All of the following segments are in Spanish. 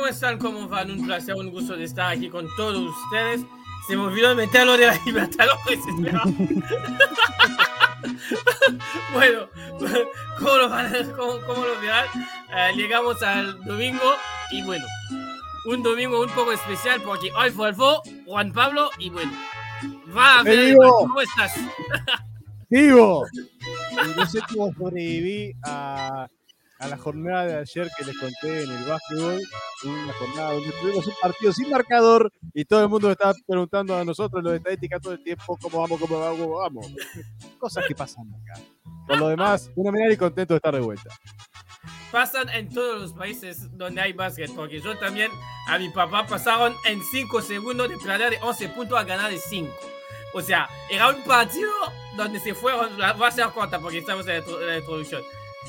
¿cómo están? ¿Cómo van? Un placer, un gusto de estar aquí con todos ustedes. Se me olvidó meterlo de la Libertadores. bueno, ¿cómo lo, van, cómo, cómo lo verán? Eh, llegamos al domingo y bueno, un domingo un poco especial porque hoy fue Juan Pablo y bueno, va a ver, ¿cómo estás? ¡Vivo! No sé cómo sobreviví a a la jornada de ayer que les conté en el básquetbol, una jornada donde tuvimos un partido sin marcador y todo el mundo estaba preguntando a nosotros los de estadística todo el tiempo cómo vamos, cómo vamos, cómo vamos. Cosas que pasan acá. Por lo demás, fenomenal y contento de estar de vuelta. Pasan en todos los países donde hay básquet, porque yo también a mi papá pasaron en 5 segundos de perder de 11 puntos a ganar de 5. O sea, era un partido donde se fueron, va a ser corta porque estamos en la introducción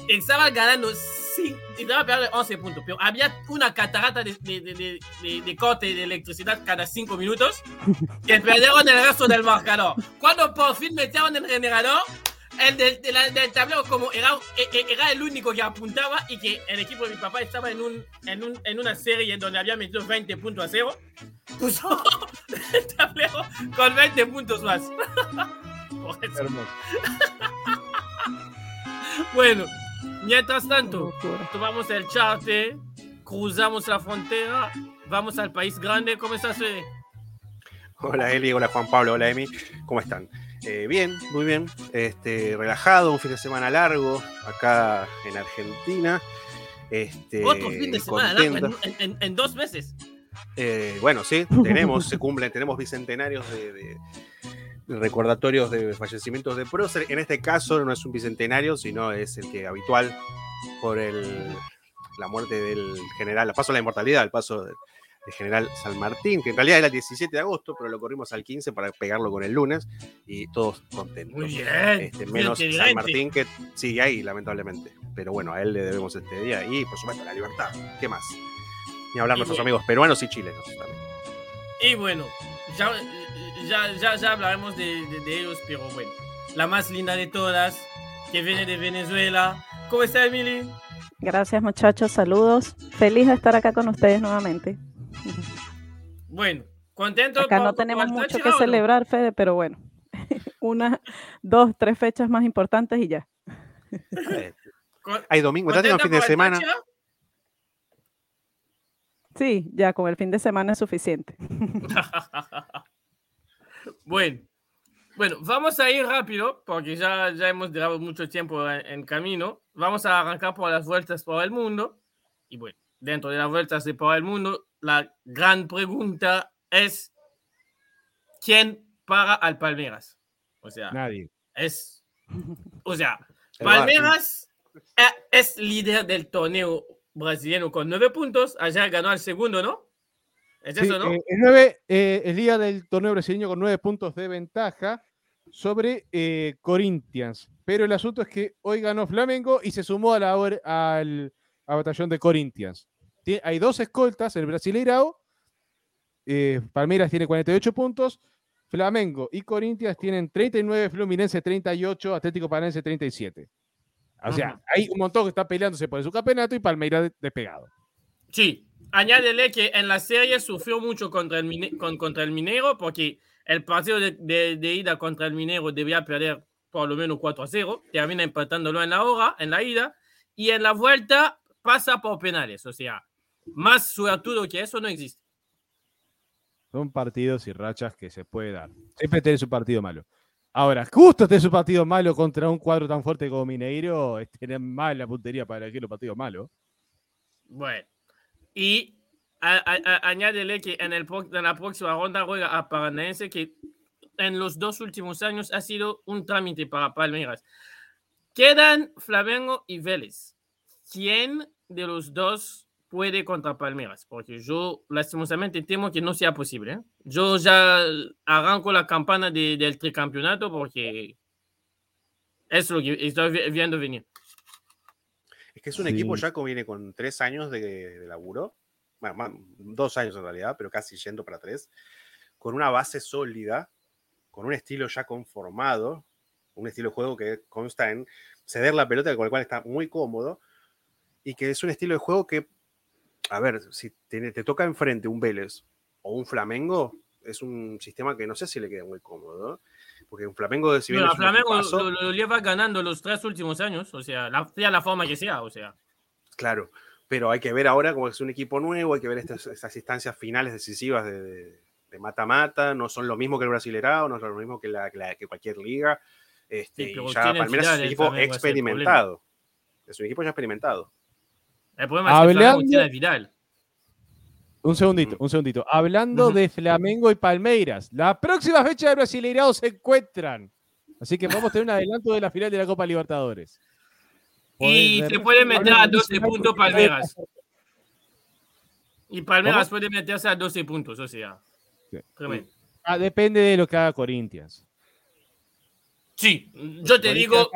estaba ganando sí, estaba perdiendo 11 puntos, pero había una catarata de, de, de, de, corte de electricidad cada 5 minutos que perdieron el resto del marcador. Cuando por fin metieron el generador, el del, del tablero como era, e, e, era, el único que apuntaba y que el equipo de mi papá estaba en, un, en, un, en una serie donde había metido 20 puntos a cero, puso el tablero con 20 puntos más. Hermoso. bueno, Mientras tanto, tomamos el charte, cruzamos la frontera, vamos al país grande. ¿Cómo estás, Fede? Hola, Eli. Hola, Juan Pablo. Hola, Emi. ¿Cómo están? Eh, bien, muy bien. Este, relajado, un fin de semana largo acá en Argentina. Este, Otro fin de semana largo en, dos meses. Eh, bueno, sí, tenemos, se cumplen, tenemos bicentenarios de recordatorios de fallecimientos de prócer. En este caso no es un bicentenario, sino es el que habitual por el, la muerte del general, el paso a la inmortalidad, el paso del, general San Martín, que en realidad era el 17 de agosto, pero lo corrimos al 15 para pegarlo con el lunes y todos contentos. Muy bien. Este, menos San Martín que sigue ahí, lamentablemente. Pero bueno, a él le debemos este día y por supuesto la libertad. ¿Qué más? Ni hablar nuestros amigos peruanos y chilenos también. Y bueno, ya ya, ya, ya hablaremos de, de, ellos, pero bueno, la más linda de todas, que viene de Venezuela. ¿Cómo está, Emily? Gracias, muchachos, saludos. Feliz de estar acá con ustedes nuevamente. Bueno, contento. Acá no tenemos mucho que celebrar, Fede, pero bueno, una, dos, tres fechas más importantes y ya. Hay domingo, ya tengo fin de semana. Sí, ya con el fin de semana es suficiente. Bueno, bueno, vamos a ir rápido porque ya, ya hemos durado mucho tiempo en, camino. Vamos a arrancar por las vueltas por el mundo. Y bueno, dentro de las vueltas de por el mundo, la gran pregunta es: ¿quién paga al Palmeiras? O sea, nadie. Es, o sea, Palmeiras es líder del torneo brasileño con nueve puntos. Ayer ganó el segundo, ¿no? ¿Es eso, no? Eh, el, 9, eh, el día del torneo brasileño con nueve puntos de ventaja sobre eh, Corinthians. Pero el asunto es que hoy ganó Flamengo y se sumó a la, al, batallón de Corinthians. hay dos escoltas, el Brasileirao. Palmeiras tiene 48 puntos. Flamengo y Corinthians tienen 39, Fluminense 38, Atlético Paranense 37. O sea, hay un montón que está peleándose por su campeonato y Palmeiras despegado. Sí, añádele que en la serie sufrió mucho contra el, con, contra el Minero porque el partido de, de, ida contra el Minero debía perder por lo menos 4 a 0, termina empatándolo en la hora, en la ida, y en la vuelta pasa por penales, o sea, más suertudo que eso no existe. Son partidos y rachas que se puede dar. Siempre tiene su partido malo. Ahora, justo este su partido malo contra un cuadro tan fuerte como Mineiro, es tener mal la puntería para elegir los partidos malos. Bueno, y añádele que en, el, en la próxima ronda juega a Paranaense, que en los dos últimos años ha sido un trámite para Palmeiras. Quedan Flamengo y Vélez. ¿Quién de los dos puede contra Palmeiras? Porque yo lastimosamente temo que no sea posible. ¿eh? Yo ya arranco la campana del tricampeonato porque es lo que estoy viendo venir. Es que es un equipo ya que viene con tres años de, laburo, bueno, dos años en realidad, pero casi yendo para tres, con una base sólida, con un estilo ya conformado, un estilo de juego que consta en ceder la pelota, con el cual está muy cómodo, y que es un estilo de juego que a ver, si te, te toca enfrente un Vélez o un Flamengo, es un sistema que no sé si le queda muy cómodo. Porque un Flamengo, si bien. Flamengo lo, lleva ganando los tres últimos años, o sea, la, sea la forma que sea, o sea. Claro, pero hay que ver ahora como es un equipo nuevo, hay que ver estas, estas instancias finales decisivas de mata-mata, no son lo mismo que el Brasilerao, no son lo mismo que, la, que, cualquier liga. Este, ya Palmeiras es un equipo experimentado. Es un equipo ya experimentado. El problema es que Vidal. Un segundito, un segundito. Hablando de Flamengo y Palmeiras, la próxima fecha de Brasileirao se encuentran. Así que vamos a tener un adelanto de la final de la Copa Libertadores. Y se puede meter a 12 puntos Palmeiras. Y Palmeiras puede meterse a 12 puntos, o sea. Ah, depende de lo que haga Corinthians. Sí, yo te digo.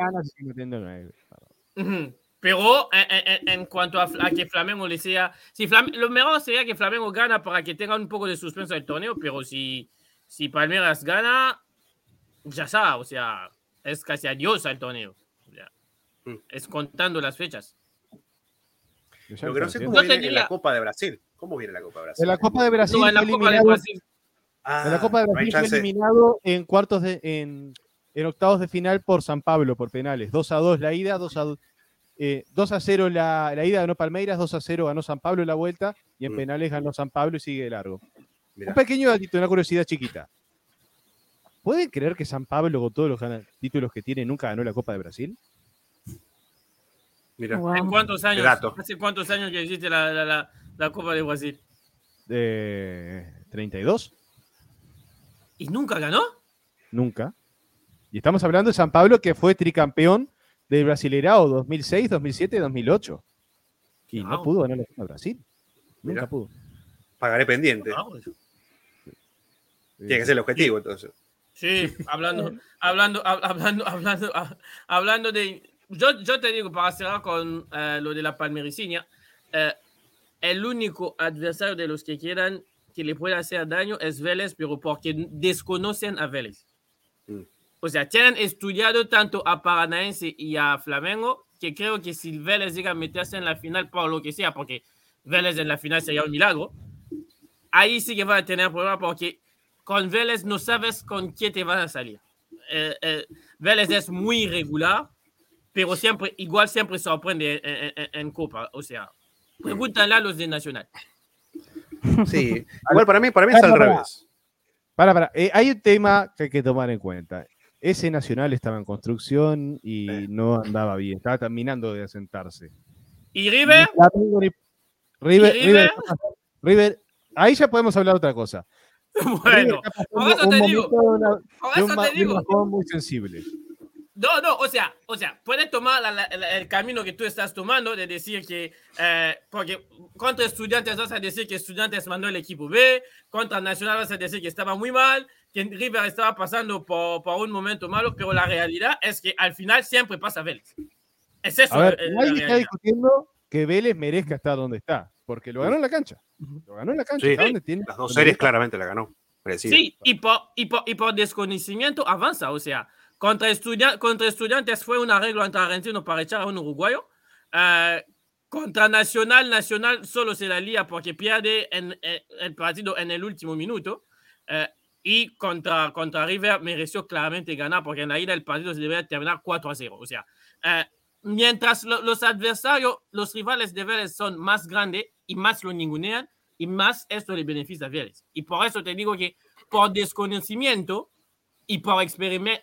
Pero en, cuanto a, que Flamengo le sea. Si lo mejor sería que Flamengo gana para que tenga un poco de suspenso del torneo, pero si, si Palmeiras gana, ya está, o sea, es casi adiós al torneo. Mm. es contando las fechas. Lo que no sé cómo viene la Copa de Brasil. ¿Cómo viene la Copa de Brasil? En la Copa de Brasil. en la Copa de Brasil. en la Copa de Brasil fue eliminado en cuartos de. En, en octavos de final por San Pablo, por penales. 2 a 2 la ida, 2 a, 2 eh, a 0 la, la, ida ganó Palmeiras, 2 a 0 ganó San Pablo en la vuelta y en mm. penales ganó San Pablo y sigue de largo. Un pequeño datito, una curiosidad chiquita. ¿Pueden creer que San Pablo, con todos los títulos que tiene, nunca ganó la Copa de Brasil? Mira. ¿En cuántos años? ¿Hace cuántos años que existe la, la, la Copa de Brasil? De 32. ¿Y nunca ganó? Nunca. Y estamos hablando de San Pablo, que fue tricampeón del Brasileirao 2006, 2007 y 2008. Y no pudo ganar la Copa de Brasil. Nunca pudo. Pagaré pendiente. Tiene que ser el objetivo, entonces. Sí, hablando, hablando, hablando, hablando, hablando de. Yo, yo te digo, para cerrar con eh, lo de la palmericinia, eh, el único adversario de los que quieran que le pueda hacer daño es Vélez, pero porque desconocen a Vélez. Mm. O sea, tienen estudiado tanto a Paranaense y a Flamengo que creo que si Vélez llega a meterse en la final por lo que sea, porque Vélez en la final sería un milagro, ahí sí que va a tener problemas porque con Vélez no sabes con quién te vas a salir. Eh, eh, Vélez es muy irregular, pero siempre, igual siempre sorprende en, Copa. O sea, pregúntale a los de Nacional. Sí, igual para mí, para mí es al revés. Para, para. Eh, hay un tema que hay que tomar en cuenta. Ese Nacional estaba en construcción y no andaba bien. Estaba terminando de asentarse. ¿Y River? River, River, River, ahí ya podemos hablar otra cosa. Bueno, por eso te digo. Por eso te digo. muy sensible. No, no, o sea, o sea, puedes tomar el camino que tú estás tomando de decir que, eh, porque contra estudiantes vas a decir que estudiantes mandó el equipo B, contra Nacional vas a decir que estaba muy mal, que River estaba pasando por, por un momento malo, pero la realidad es que al final siempre pasa Vélez. Es eso. A ver, nadie está discutiendo que Vélez merezca estar donde está, porque lo ganó en la cancha. Lo ganó en la cancha. Sí, las dos series claramente la ganó. Sí, y por, y, por, y por desconocimiento avanza, o sea. Contra, contra Estudiantes fue un arreglo entre argentinos para echar a un uruguayo. Uh, contra Nacional, Nacional solo se la lía porque pierde en, en, el partido en el último minuto. Uh, y contra, contra River mereció claramente ganar porque en la ida el partido se debe terminar 4 a 0. O sea, uh, mientras lo, los adversarios, los rivales de Vélez son más grandes y más lo ningunean, y más esto le beneficia a Vélez. Y por eso te digo que por desconocimiento, y por e,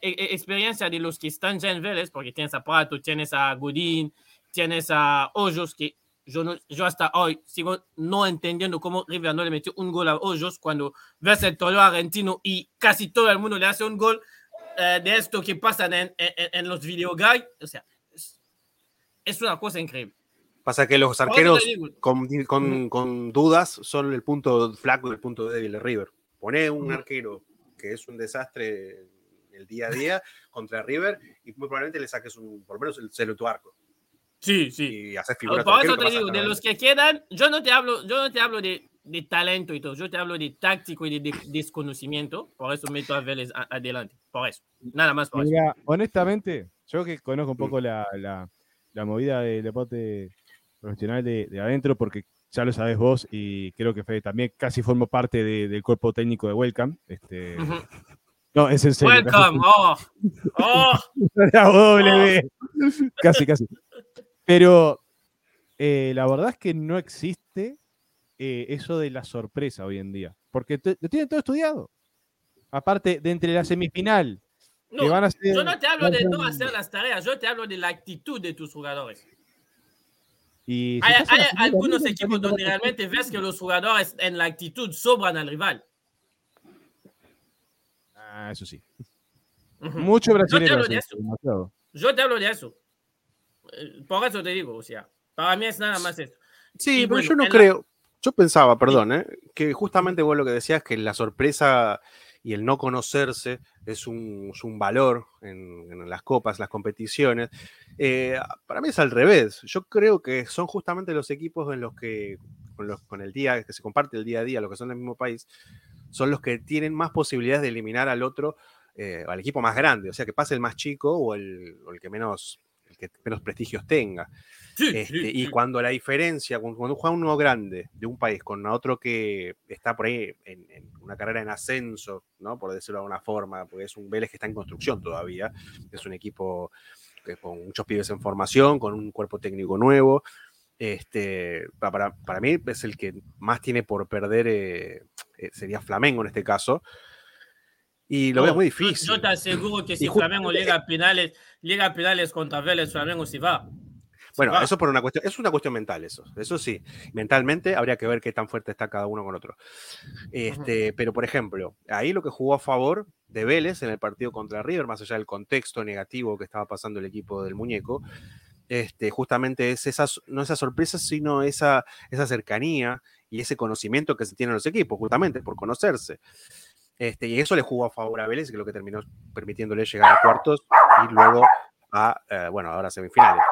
e, experiencia de los que están ya en Vélez, porque tienes a Prato, tienes a Godín, tienes a Hoyos, que yo, no, yo hasta hoy sigo no entendiendo cómo River no le metió un gol a Hoyos cuando ves el torneo argentino y casi todo el mundo le hace un gol eh, de esto que pasa en, en, en los videoguides. O sea, es, es, una cosa increíble. Pasa que los arqueros con, con, con, dudas son el punto flaco y el punto débil de River. Pone un arquero que es un desastre el día a día contra River y muy probablemente le saques un, por lo menos el celo tu arco. Sí, sí. Y haces figuras. Por eso te digo, de los que quedan, yo no te hablo, yo no te hablo de, de, talento y todo, yo te hablo de táctico y de, desconocimiento, por eso meto a Vélez adelante, por eso, nada más por Mira, honestamente, yo que conozco un poco la, la, la movida del deporte profesional de, de, adentro, porque ya lo sabes vos y creo que Fede también casi formó parte del cuerpo técnico de Welcome. Este, No, es en serio. Welcome, oh, oh. casi, casi. Pero eh, la verdad es que no existe eh, eso de la sorpresa hoy en día, porque lo tienen todo estudiado. Aparte, de entre la semifinal, no, van a yo no te hablo de no hacer las tareas, yo te hablo de la actitud de tus jugadores. Y hay, algunos equipos donde realmente ves que los jugadores en la actitud sobran al rival. Ah, eso sí. Mucho brasileño. Yo te hablo de eso. Yo te hablo de eso. Eh, por eso te digo, o sea, para mí es nada más eso. Sí, pero yo no creo. Yo pensaba, perdón, ¿eh? que justamente vos lo que decías, que la sorpresa y el no conocerse es un, valor en, las copas, las competiciones. Eh, para mí es al revés. Yo creo que son justamente los equipos en los que, con, los, con el día, que se comparte el día a día, los que son del mismo país, son los que tienen más posibilidades de eliminar al otro, eh, al equipo más grande. O sea, que pase el más chico o el, el que menos el que menos prestigios tenga. Este, y cuando la diferencia, cuando, juega uno grande de un país con otro que está por ahí en, una carrera en ascenso, ¿no? por decirlo de alguna forma, porque es un Vélez que está en construcción todavía, es un equipo que, con muchos pibes en formación, con un cuerpo técnico nuevo. Este, para, para mí es el que más tiene por perder, eh, eh, sería Flamengo en este caso. Y lo veo muy difícil. Yo, te aseguro que si Flamengo llega a penales, llega a penales contra Vélez, Flamengo sí va. Bueno, eso por una cuestión, es una cuestión mental eso, eso sí. Mentalmente habría que ver qué tan fuerte está cada uno con otro. Este, pero por ejemplo, ahí lo que jugó a favor de Vélez en el partido contra River, más allá del contexto negativo que estaba pasando el equipo del muñeco, este, justamente es esa, no esa sorpresa, sino esa, esa cercanía y ese conocimiento que se tienen los equipos, justamente por conocerse. Este, y eso le jugó a favor a Vélez, que lo que terminó permitiéndole llegar a cuartos y luego a, eh, bueno, ahora semifinales.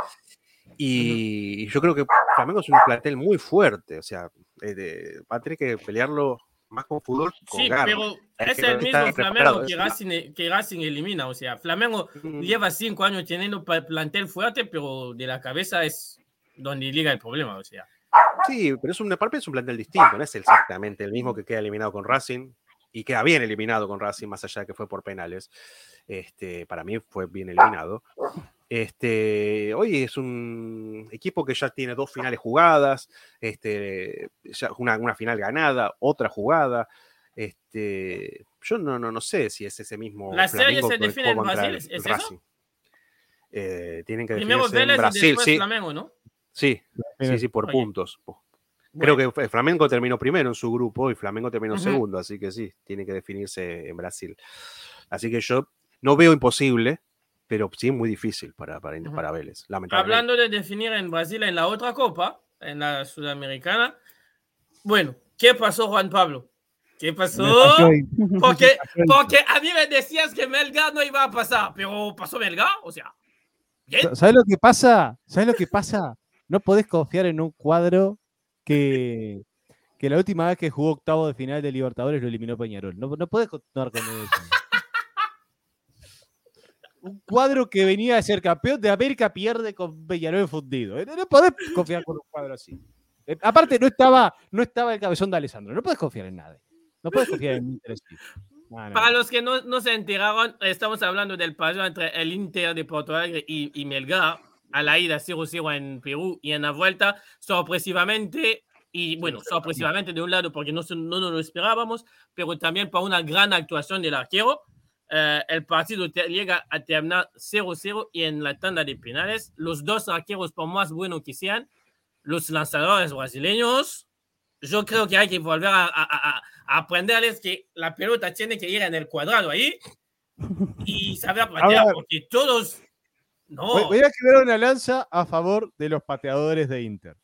Y yo creo que Flamengo es un plantel muy fuerte, o sea, eh, va a tener que pelearlo más con fútbol. sí, pero es el mismo Flamengo que Racing, que Racing, elimina, o sea, Flamengo lleva cinco años teniendo plantel fuerte, pero de la cabeza es donde llega el problema, o sea. Sí, pero es un, es un plantel distinto, no es exactamente el mismo que queda eliminado con Racing y queda bien eliminado con Racing, más allá de que fue por penales. Este, para mí fue bien eliminado. Este, hoy es un equipo que ya tiene dos finales jugadas, este, una, una, final ganada, otra jugada. Este, yo no, no, no sé si es ese mismo. ¿La serie se define en Brasil? ¿Es eso? Eh, tienen que definirse en Brasil, sí. Flamengo, ¿no? Sí, sí, sí, por puntos. Creo que Flamengo terminó primero en su grupo y Flamengo terminó segundo, así que sí, tiene que definirse en Brasil. Así que yo no veo imposible, pero sí muy difícil para, para, para Vélez, Hablando de definir en Brasil en la otra copa, en la sudamericana, bueno, ¿qué pasó Juan Pablo? ¿Qué pasó? Porque, porque a mí me decías que Melgar no iba a pasar, pero pasó Melgar, o sea. ¿Sabes lo que pasa? ¿Sabes lo que pasa? No podés confiar en un cuadro que, que la última vez que jugó octavo de final de Libertadores lo eliminó Peñarol. No, no podés continuar con eso un cuadro que venía a ser campeón de América pierde con Peñarol fundido. Eh, no podés confiar con un cuadro así. Eh, aparte, no estaba, no estaba el cabezón de Alessandro. No puedes confiar en nadie. No puedes confiar en Inter. Para los que no, no, se enteraron, estamos hablando del partido entre el Inter de Porto Alegre y, y Melgar a la ida 0-0 en Perú y en la vuelta, sorpresivamente, y bueno, sorpresivamente de un lado porque no, no nos lo esperábamos, pero también por una gran actuación del arquero. Eh, el partido llega a terminar 0-0 y en la tanda de penales, los dos arqueros, por más buenos que sean, los lanzadores brasileños, yo creo que hay que volver a, aprenderles que la pelota tiene que ir en el cuadrado ahí y saber patear, porque todos... No. Voy, a quedar una lanza a favor de los pateadores de Inter.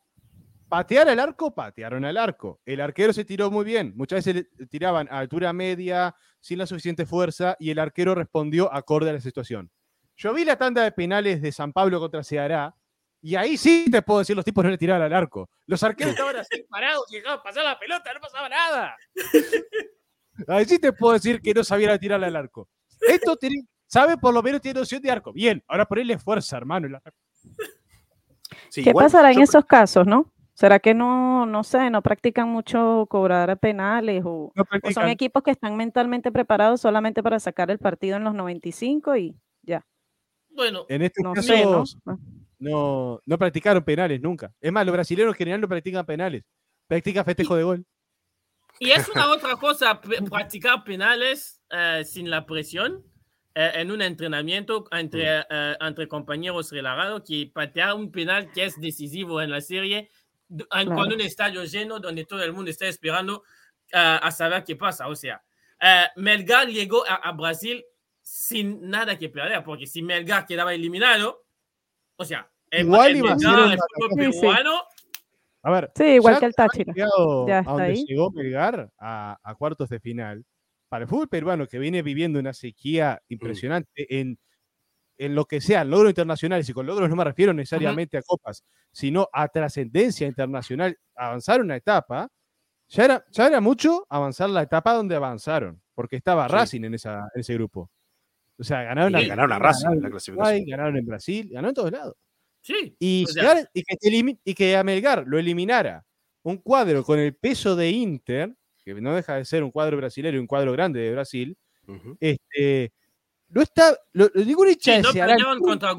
Patear al arco, patearon al arco. El arquero se tiró muy bien. Muchas veces le tiraban a altura media, sin la suficiente fuerza, y el arquero respondió acorde a la situación. Yo vi la tanda de penales de San Pablo contra Ceará, y ahí sí te puedo decir, los tipos no le tiraban al arco. Los arqueros estaban así parados y dejaban pasar la pelota, no pasaba nada. Ahí sí te puedo decir que no sabían tirar al arco. Esto tiene, sabe por lo menos tiene noción de arco. Bien, ahora ponerle fuerza, hermano. ¿Qué pasará en esos casos, no? ¿Será que no, no sé, no practican mucho cobrar penales o, son equipos que están mentalmente preparados solamente para sacar el partido en los 95 y ya? Bueno, en este caso ah. ¿no? no, practicaron penales nunca. Es más, los brasileños en general no practican penales, practican festejo de gol. Y es una otra cosa practicar penales eh, sin la presión eh, en un entrenamiento entre, eh, entre compañeros relajados que patear un penal que es decisivo en la serie con un estadio lleno donde todo el mundo está esperando a saber qué pasa. O sea, Melgar llegó a, Brasil sin nada que perder, porque si Melgar quedaba eliminado, o sea, igual iba a ser peruano. A ver, sí, igual que el Táchira. Ya está ahí. llegó Melgar a, a cuartos de final para el fútbol peruano que viene viviendo una sequía mm. impresionante en, en, lo que sea logros internacionales, y con logros no me refiero necesariamente a copas, sino a trascendencia internacional, avanzar una etapa, ya era, ya era mucho avanzar la etapa donde avanzaron, porque estaba Racing en, esa, ese grupo. O sea, ganaron, a, ganaron a Racing en la clasificación. ganaron en Brasil, ganaron en todos lados. Sí. Y, y, que, y que a Melgar lo eliminara un cuadro con el peso de Inter, que no deja de ser un cuadro brasileño y un cuadro grande de Brasil, este, no está, ningún hincha sí, no contra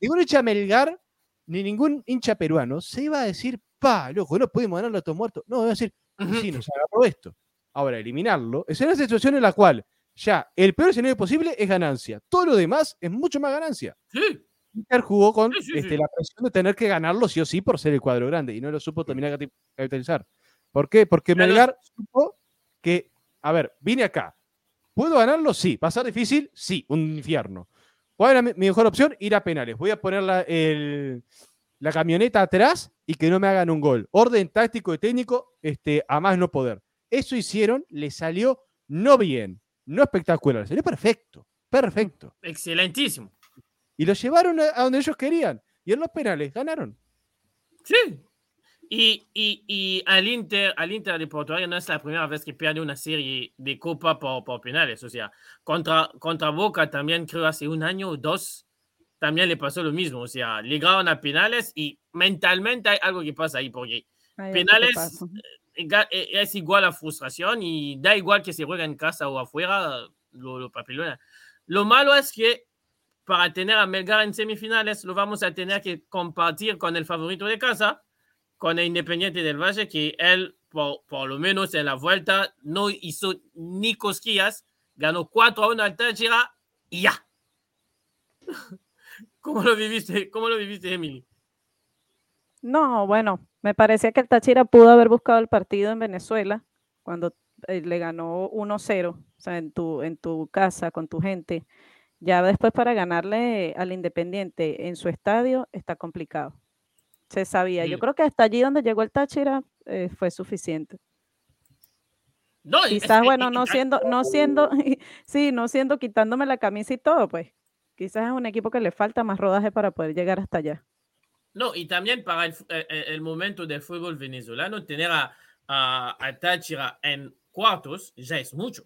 ningún hincha Melgar, ni ningún hincha peruano se iba a decir, pa, loco, no podemos ganarlo a estos muertos. No, iba a decir, sí, nos agarró esto. Ahora, eliminarlo es una situación en la cual ya el peor escenario posible es ganancia. Todo lo demás es mucho más ganancia. Sí. Inter jugó con este, la presión de tener que ganarlo sí o sí por ser el cuadro grande y no lo supo terminar capitalizar. ¿Por qué? Porque Melgar supo que, a ver, vine acá. ¿Puedo ganarlo? Sí. ¿Va a ser difícil? Sí, un infierno. ¿Cuál era mi mejor opción? Ir a penales. Voy a poner la, la camioneta atrás y que no me hagan un gol. Orden táctico y técnico este, a más no poder. Eso hicieron, le salió no bien, no espectacular, salió perfecto, perfecto. Excelentísimo. Y lo llevaron a donde ellos querían. Y en los penales ganaron. Sí, y, y, y, al, Inter, al Inter de Portugal no es la primera vez que pierde una serie de Copa por, por penales. O sea, contra, contra Boca también creo hace un año o dos también le pasó lo mismo. O sea, llegaron a penales y mentalmente hay algo que pasa ahí porque penales eh, eh, es igual a frustración y da igual que se juegue en casa o afuera, lo, lo papelona. Lo malo es que para tener a Melgar en semifinales lo vamos a tener que compartir con el favorito de casa con el Independiente del Valle, que él, por, por, lo menos en la vuelta, no hizo ni cosquillas, ganó 4 a 1 al Táchira y ya. ¿Cómo lo viviste, cómo lo viviste Emily? No, bueno, me parecía que el Táchira pudo haber buscado el partido en Venezuela cuando eh, le ganó 1-0, o sea, en tu, en tu casa, con tu gente. Ya después para ganarle al Independiente en su estadio está complicado se sabía. Yo creo que hasta allí donde llegó el Táchira eh, fue suficiente. No, quizás, bueno, no siendo, no siendo, sí, no siendo quitándome la camisa y todo, pues quizás es un equipo que le falta más rodaje para poder llegar hasta allá. No, y también para el, eh, eh, momento del fútbol venezolano, tener a, a, Táchira en cuartos ya es mucho.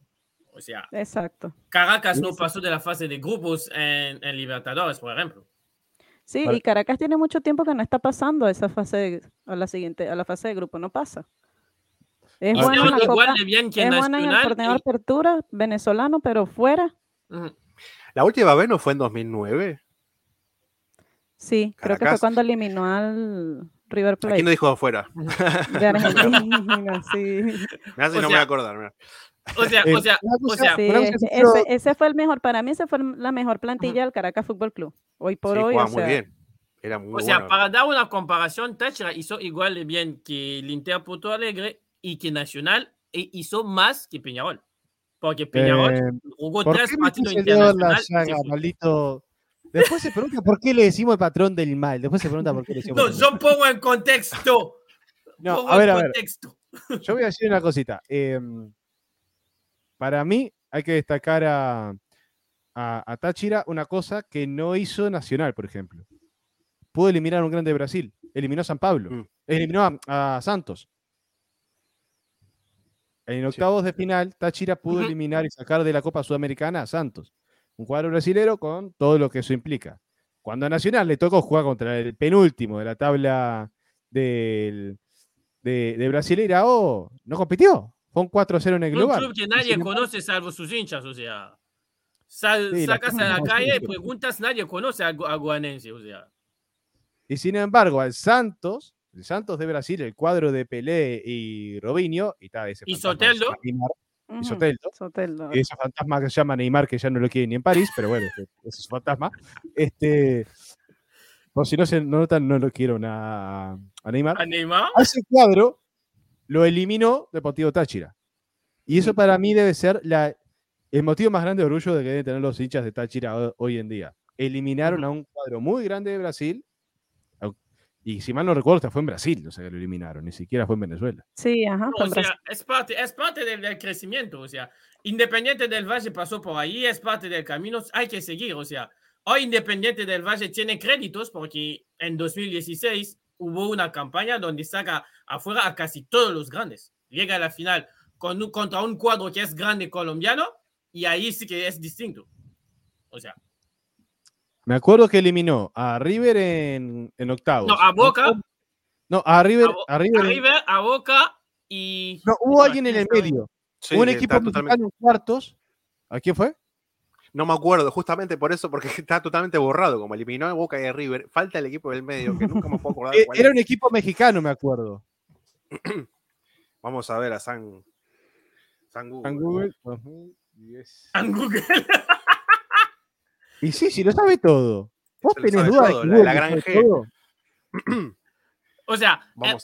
O sea, Exacto. Caracas no pasó de la fase de grupos en, en Libertadores, por ejemplo. Sí, y Caracas tiene mucho tiempo que no está pasando a esa fase, a la siguiente, a la fase de grupo, no pasa. Es ah, buena, en la Copa, bien que es buena en el torneo de apertura venezolano, pero fuera. La última vez no fue en 2009. Sí, creo que fue cuando eliminó al River Plate. Aquí no dijo afuera. De Argentina, sí. Me hace no me voy a acordar. O sea, o sea, o sea. ese, fue el mejor, para mí ese fue la mejor plantilla del Caracas Fútbol Club. Hoy por hoy. O sea, muy bien. Era muy o sea, para dar una comparación, Táchira hizo igual de bien que el Inter Porto Alegre y que Nacional e hizo más que Peñarol. Porque Peñarol eh, jugó tres partidos internacionales. maldito? Después se pregunta por qué le decimos el patrón del mal. Después se pregunta por qué le decimos. No, yo pongo en contexto. No, a ver, a ver. Yo voy a decir una cosita. Eh, para mí hay que destacar a, a, Táchira una cosa que no hizo Nacional, por ejemplo. Pudo eliminar a un grande de Brasil. Eliminó a San Pablo. Mm. Eliminó a, Santos. En octavos de final, Táchira pudo eliminar y sacar de la Copa Sudamericana a Santos. Un cuadro brasilero con todo lo que eso implica. Cuando a Nacional le tocó jugar contra el penúltimo de la tabla de, de Brasileirao no compitió. Un 4-0 en el global. Un club que nadie conoce salvo sus hinchas, o sea. sacas a la calle y preguntas, nadie conoce a, Guanense, o sea. Y sin embargo, al Santos, el Santos de Brasil, el cuadro de Pelé y Robinho, y, tal, ese y Soteldo. y Soteldo. Y ese fantasma que se llama Neymar, que ya no lo quiere ni en París, pero bueno, ese, es su fantasma. Este, por si no se notan, no lo quiero a, a Neymar. ¿A Neymar? A ese cuadro lo eliminó Deportivo Táchira. Y eso para mí debe ser la, el motivo más grande de orgullo de que deben tener los hinchas de Táchira hoy en día. Eliminaron a un cuadro muy grande de Brasil. Y si mal no recuerdo, fue en Brasil, o sea, que lo eliminaron, ni siquiera fue en Venezuela. Sí, ajá. o sea, es parte, es parte del, crecimiento, o sea, Independiente del Valle pasó por ahí, es parte del camino, hay que seguir, o sea, hoy Independiente del Valle tiene créditos porque en 2016 hubo una campaña donde saca afuera a casi todos los grandes. Llega a la final con contra un cuadro que es grande colombiano y ahí sí que es distinto. O sea. Me acuerdo que eliminó a River en, en octavos. No, a Boca. No, a River. A, River, a, Boca y. No, hubo alguien en el medio. hubo un equipo mexicano en cuartos. ¿A quién fue? No me acuerdo, justamente por eso, porque está totalmente borrado, como eliminó a Boca y a River. Falta el equipo del medio, que nunca me puedo acordar. Eh, era un equipo mexicano, me acuerdo. Vamos a ver a San, San Google. San Google. y sí, sí, lo sabe todo. Vos tenés dudas de la, gran G. o sea,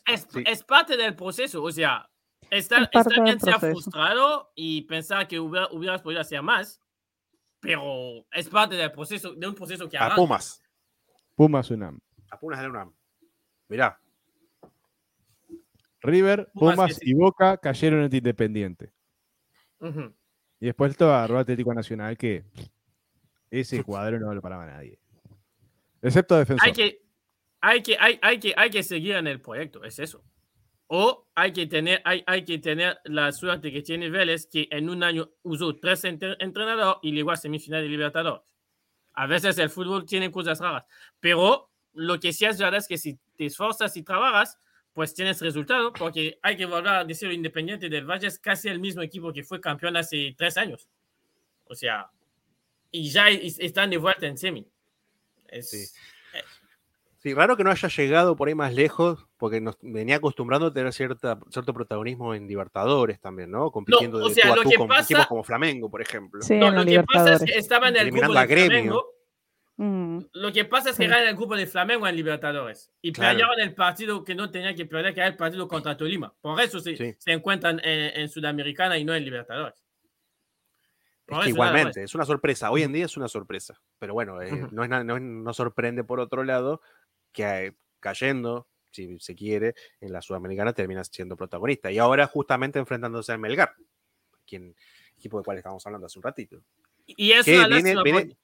es, parte del proceso. O sea, está, está bien ser frustrado y pensar que hubieras podido hacer más pero es parte del proceso, de un proceso que A Pumas. Pumas UNAM. A Pumas de UNAM. Mirá. River, Pumas, y Boca cayeron en el Independiente. Y después estaba Robo Atlético Nacional, que ese cuadro no lo paraba nadie. Excepto defensor. Hay que, hay, que, hay, hay, que, hay que seguir en el proyecto, es eso. O hay que tener, hay, hay que tener la suerte que tiene Vélez, que en un año usó tres entrenadores y llegó a semifinal de Libertadores. A veces el fútbol tiene cosas raras, pero lo que sí es verdad es que si te esfuerzas y trabajas, pues tienes resultado, porque hay que volver a decir Independiente del Valle es casi el mismo equipo que fue campeón hace tres años. O sea, y ya están de vuelta en semi. Sí, raro que no haya llegado por ahí más lejos, porque nos venía acostumbrando a tener cierta, cierto protagonismo en Libertadores también, ¿no? Compitiendo de sea, tú con equipos como Flamengo, por ejemplo. Sí, no, lo que pasa es que estaba en el grupo de Flamengo. Mm. Lo que pasa es que era en el grupo de Flamengo en Libertadores y perdieron el partido que no tenía que perder, que era el partido contra Tolima. Por eso se, se encuentran en, Sudamericana y no en Libertadores. igualmente, es una sorpresa. Hoy en día es una sorpresa. Pero bueno, eh, no, es, no, no, sorprende por otro lado que cayendo, si se quiere, en la Sudamericana termina siendo protagonista. Y ahora justamente enfrentándose a Melgar, quien, equipo del cual estábamos hablando hace un ratito. Y eso viene,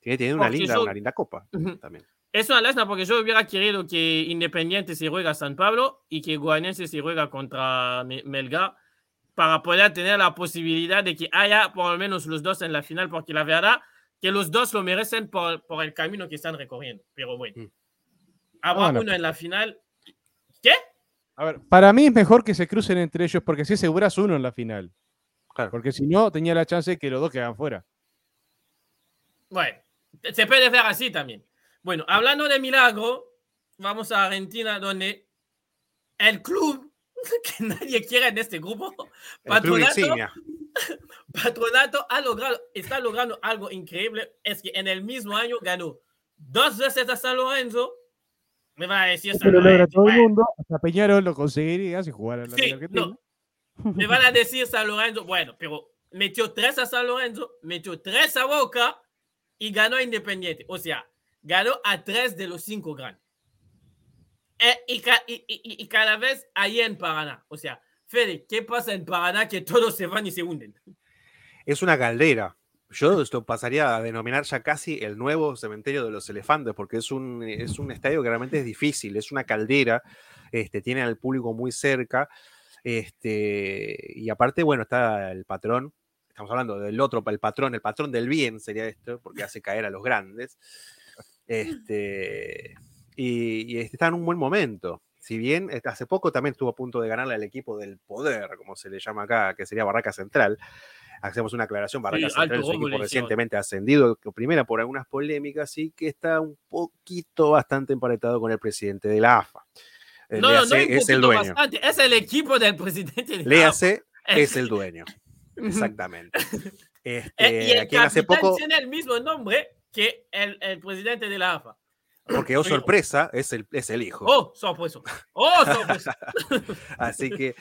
tiene, una linda, una linda copa también. Es una lástima porque yo hubiera querido que Independiente se juega a San Pablo y que Guanense se juega contra Melgar para poder tener la posibilidad de que haya por lo menos los dos en la final, porque la verdad que los dos lo merecen por, por el camino que están recorriendo. Pero bueno. Mm habrá uno en la final. ¿Qué? A ver, para mí es mejor que se crucen entre ellos porque así aseguras uno en la final. Claro. Porque si no, tenía la chance de que los dos quedan fuera. Bueno, se puede ver así también. Bueno, hablando de milagro, vamos a Argentina, donde el club que nadie quiere en este grupo, Patronato, Patronato ha logrado, está logrando algo increíble, es que en el mismo año ganó dos veces a San Lorenzo me va a decir eso. Pero logra todo el mundo, hasta Peñarol lo conseguiría si jugara en la sí, no. Me van a decir San Lorenzo, bueno, pero metió tres a San Lorenzo, metió tres a Boca y ganó a Independiente. O sea, ganó a tres de los cinco grandes. Eh, y, y, y, cada vez ahí en Paraná. O sea, Fede, ¿qué pasa en Paraná que todos se van y se hunden? Es una caldera. Yo esto pasaría a denominar ya casi el nuevo cementerio de los elefantes, porque es un, es un estadio que realmente es difícil, es una caldera, este, tiene al público muy cerca, este, y aparte, bueno, está el patrón, estamos hablando del otro, el patrón, el patrón del bien sería esto, porque hace caer a los grandes, este, y, está en un buen momento. si bien este, hace poco también estuvo a punto de ganarle al equipo del poder, como se le llama acá, que sería Barraca Central. Hacemos una aclaración, Barraca Central es un equipo recientemente ascendido, primera por algunas polémicas y que está un poquito bastante emparetado con el presidente de la AFA. Eh, no, no, no, es el dueño. es el equipo del presidente de la AFA. es el dueño. Exactamente. Este, y el aquí hace poco tiene el mismo nombre que el, el presidente de la AFA. Porque, oh sorpresa, es el, es el hijo. Oh, sorpresa. Oh, sorpresa. Así que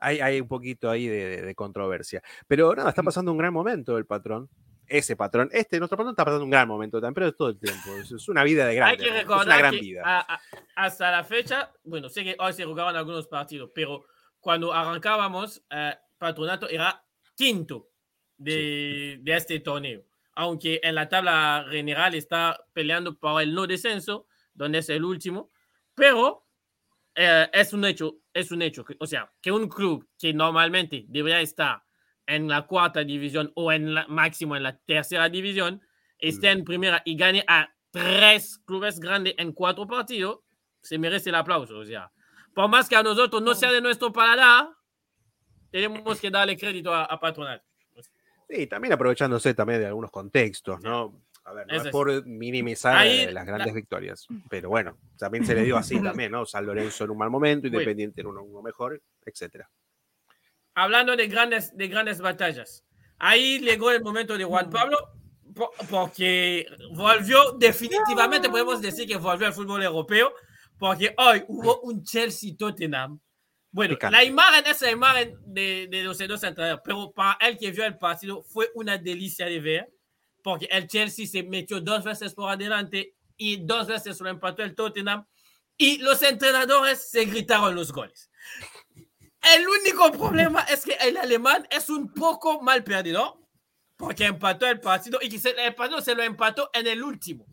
hay, hay, un poquito ahí de, de, controversia. Pero nada, está pasando un gran momento el patrón. Ese patrón, este nuestro patrón está pasando un gran momento también, pero es todo el tiempo. Es, una vida de grande. Hay que recordar es una gran vida. hasta la fecha, bueno, sé que hoy se jugaban algunos partidos, pero cuando arrancábamos, eh, Patronato era quinto de, de este torneo aunque en la tabla general está peleando por el no descenso, donde es el último, pero eh, es un hecho, es un hecho, o sea, que un club que normalmente debería estar en la cuarta división o en la, máximo en la tercera división, esté en primera y gane a tres clubes grandes en cuatro partidos, se merece el aplauso, o sea, por más que a nosotros no sea de nuestro paladar, tenemos que darle crédito a, a Patronal. Sí, también aprovechándose también de algunos contextos, ¿no? A ver, no es, por minimizar eh, las grandes victorias, pero bueno, también se le dio así también, ¿no? San Lorenzo en un mal momento, Independiente en uno, mejor, etcétera. Hablando de grandes, de grandes batallas, ahí llegó el momento de Juan Pablo, porque volvió definitivamente, podemos decir que volvió al fútbol europeo, porque hoy hubo un Chelsea-Tottenham bueno, la imagen es la imagen de, de los dos entrenadores, pero para el que vio el partido fue una delicia de ver, porque el Chelsea se metió dos veces por adelante y dos veces lo empató el Tottenham y los entrenadores se gritaron los goles. El único problema es que el alemán es un poco mal perdido, porque empató el partido y se, el partido se lo empató en el último.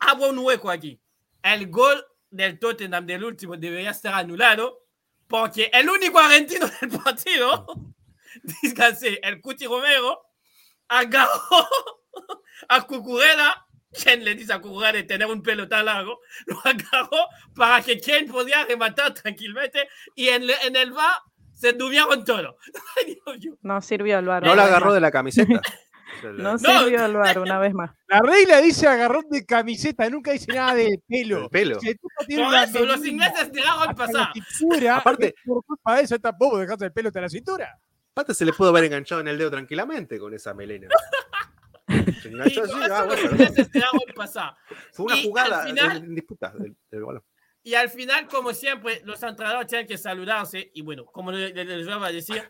Hago un hueco aquí. El gol del Tottenham del último debería estar anulado porque el único argentino del partido, dígase el Cuti Romero, agarró a Cucurella, quien le dice a Cucurella de tener un pelo tan largo, lo agarró para que quien podía rematar tranquilamente y en, en el bar se durmieron todo. No sirvió el bar. No la agarró de la camiseta. No sirvió el bar una vez más. La regla dice agarrón de camiseta, nunca dice nada de pelo. El pelo. Si eso, los ingleses tiraron pasar. Aparte, por culpa de eso tampoco dejaste el pelo hasta la cintura. Aparte se le pudo haber enganchado en el dedo tranquilamente con esa melena. Se enganchó así, ah, bueno. Fue una jugada en disputa del, del balón. Y al final, como siempre, los entrenadores tienen que saludarse. Y bueno, como les, les voy a decir,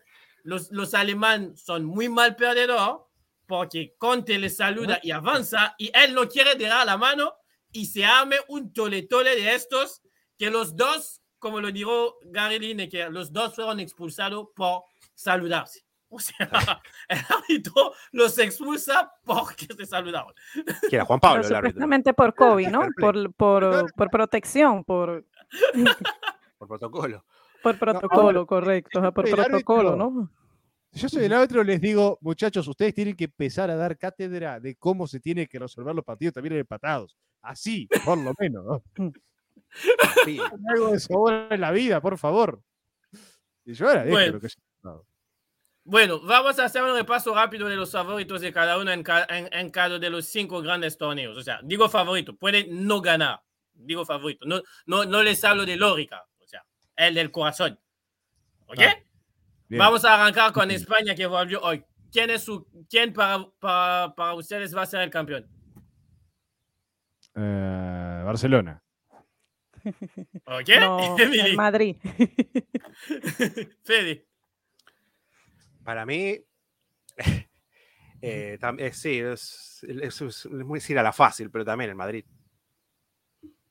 los, los alemanes son muy mal perdedores porque Conte le saluda y avanza y él no quiere dejar la mano y se arme un tole tole de estos que los dos, como lo dijo Gary Lineker, los dos fueron expulsados por saludarse. O sea, el árbitro los expulsa porque se saludaron. Que era Juan Pablo. Supuestamente por COVID, ¿no? Por, por, por protección, por... por protocolo. Por protocolo, correcto. por protocolo, ¿no? Yo soy el árbitro, les digo, muchachos, ustedes tienen que empezar a dar cátedra de cómo se tiene que resolver los partidos también empatados. Así, por lo menos. Algo de sabor en la vida, por favor. Y yo era bueno. que bueno, vamos a hacer un repaso rápido de los favoritos de cada uno en, en, cada de los cinco grandes torneos. O sea, digo favorito, puede no ganar. Digo favorito. No, no, no les hablo de lógica. O sea, el del corazón. ¿Ok? Vamos a arrancar con España que volvió hoy. ¿Quién, es su, quién para, para, para ustedes va a ser el campeón? Uh, Barcelona. ¿Ok? No, Madrid. Fede. Para mí, eh, eh, sí, es, es, es, muy decir a la fácil, pero también el Madrid.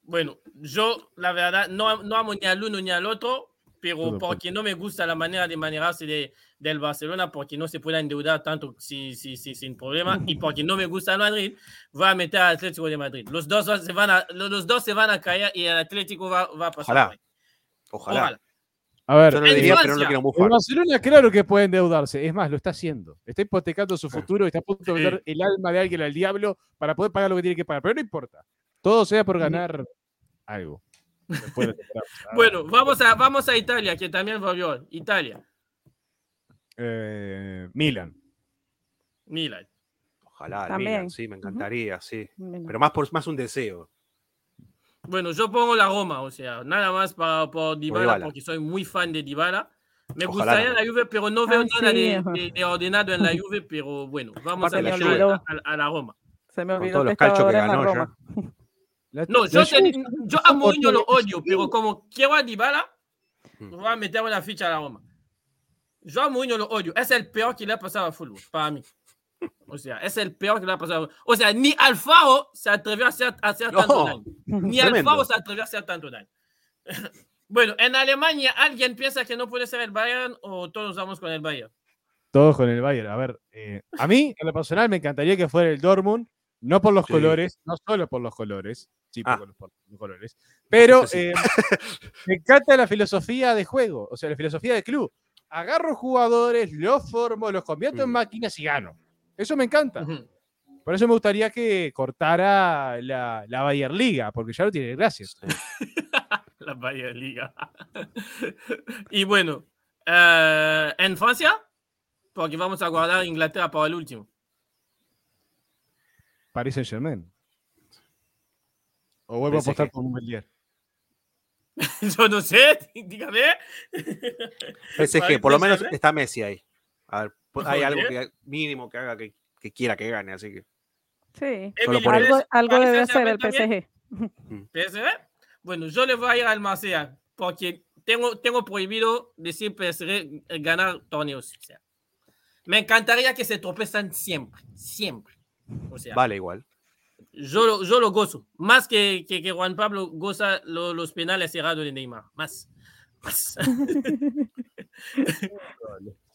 Bueno, yo la verdad no, no amo ni al uno ni al otro, pero porque no me gusta la manera de manejarse de, del Barcelona, porque no se puede endeudar tanto si, si, si, sin problema, y porque no me gusta el Madrid, va a meter al Atlético de Madrid. Los dos se van a, los dos se van a caer y el Atlético va, va a pasar. Ojalá. Ojalá. Ojalá. A ver, no diría, pero no lo el Barcelona claro que puede endeudarse, es más, lo está haciendo. Está hipotecando su futuro, está a punto de vender el alma de alguien al diablo para poder pagar lo que tiene que pagar, pero no importa. Todo sea por ganar algo. bueno, vamos a, vamos a Italia, que también volvió. Italia. Eh, Milan. Milan. Ojalá, Milan, sí, me encantaría, sí. Pero más por más un deseo. Bueno, yo pongo la Roma, o sea, nada más para, por Dybala, porque soy muy fan de Dybala. Me gustaría la Juve, pero no veo nada de, ordenado en la Juve, pero bueno, vamos a, la a, la Roma. Se me olvidó que estaba que ganó, Roma. No, yo, yo a Mourinho lo odio, pero como quiero a Dybala, hmm. voy a meter una ficha a la Roma. Yo a Mourinho lo odio. Es el peor que le ha pasado a fútbol, para mí. O sea, es el peor que le ha pasado. O sea, ni Alfaro se atrevió a hacer, tanto daño. Ni Alfaro se atrevió a hacer tanto daño. bueno, en Alemania, ¿alguien piensa que no puede ser el Bayern o todos vamos con el Bayern? Todos con el Bayern. A ver, eh, a mí, en lo personal, me encantaría que fuera el Dortmund, no por los colores, no solo por los colores, sí, por, ah. los, colores, pero eh, me encanta la filosofía de juego, o sea, la filosofía de club. Agarro jugadores, los formo, los convierto en mm. máquinas y gano. Eso me encanta. Por eso me gustaría que cortara la, la Bayer Liga, porque ya no tiene gracias. la Bayer Liga. y bueno, eh, en Francia, porque vamos a guardar Inglaterra para el último. Paris Saint Germain. O vuelvo a apostar por Montpellier. Yo no sé, dígame. que por lo menos está Messi ahí. A ver, pues, hay algo que, mínimo que haga que, quiera que gane, así que. Sí, algo, debe hacer el PSG. ¿PSG? Bueno, yo le voy a ir al Marsella porque tengo, tengo prohibido decir PSG ganar torneos. me encantaría que se tropezan siempre, siempre. vale, igual. Yo lo, yo lo gozo. Más que, que, que Juan Pablo goza los penales cerrados de Neymar. Más. Más.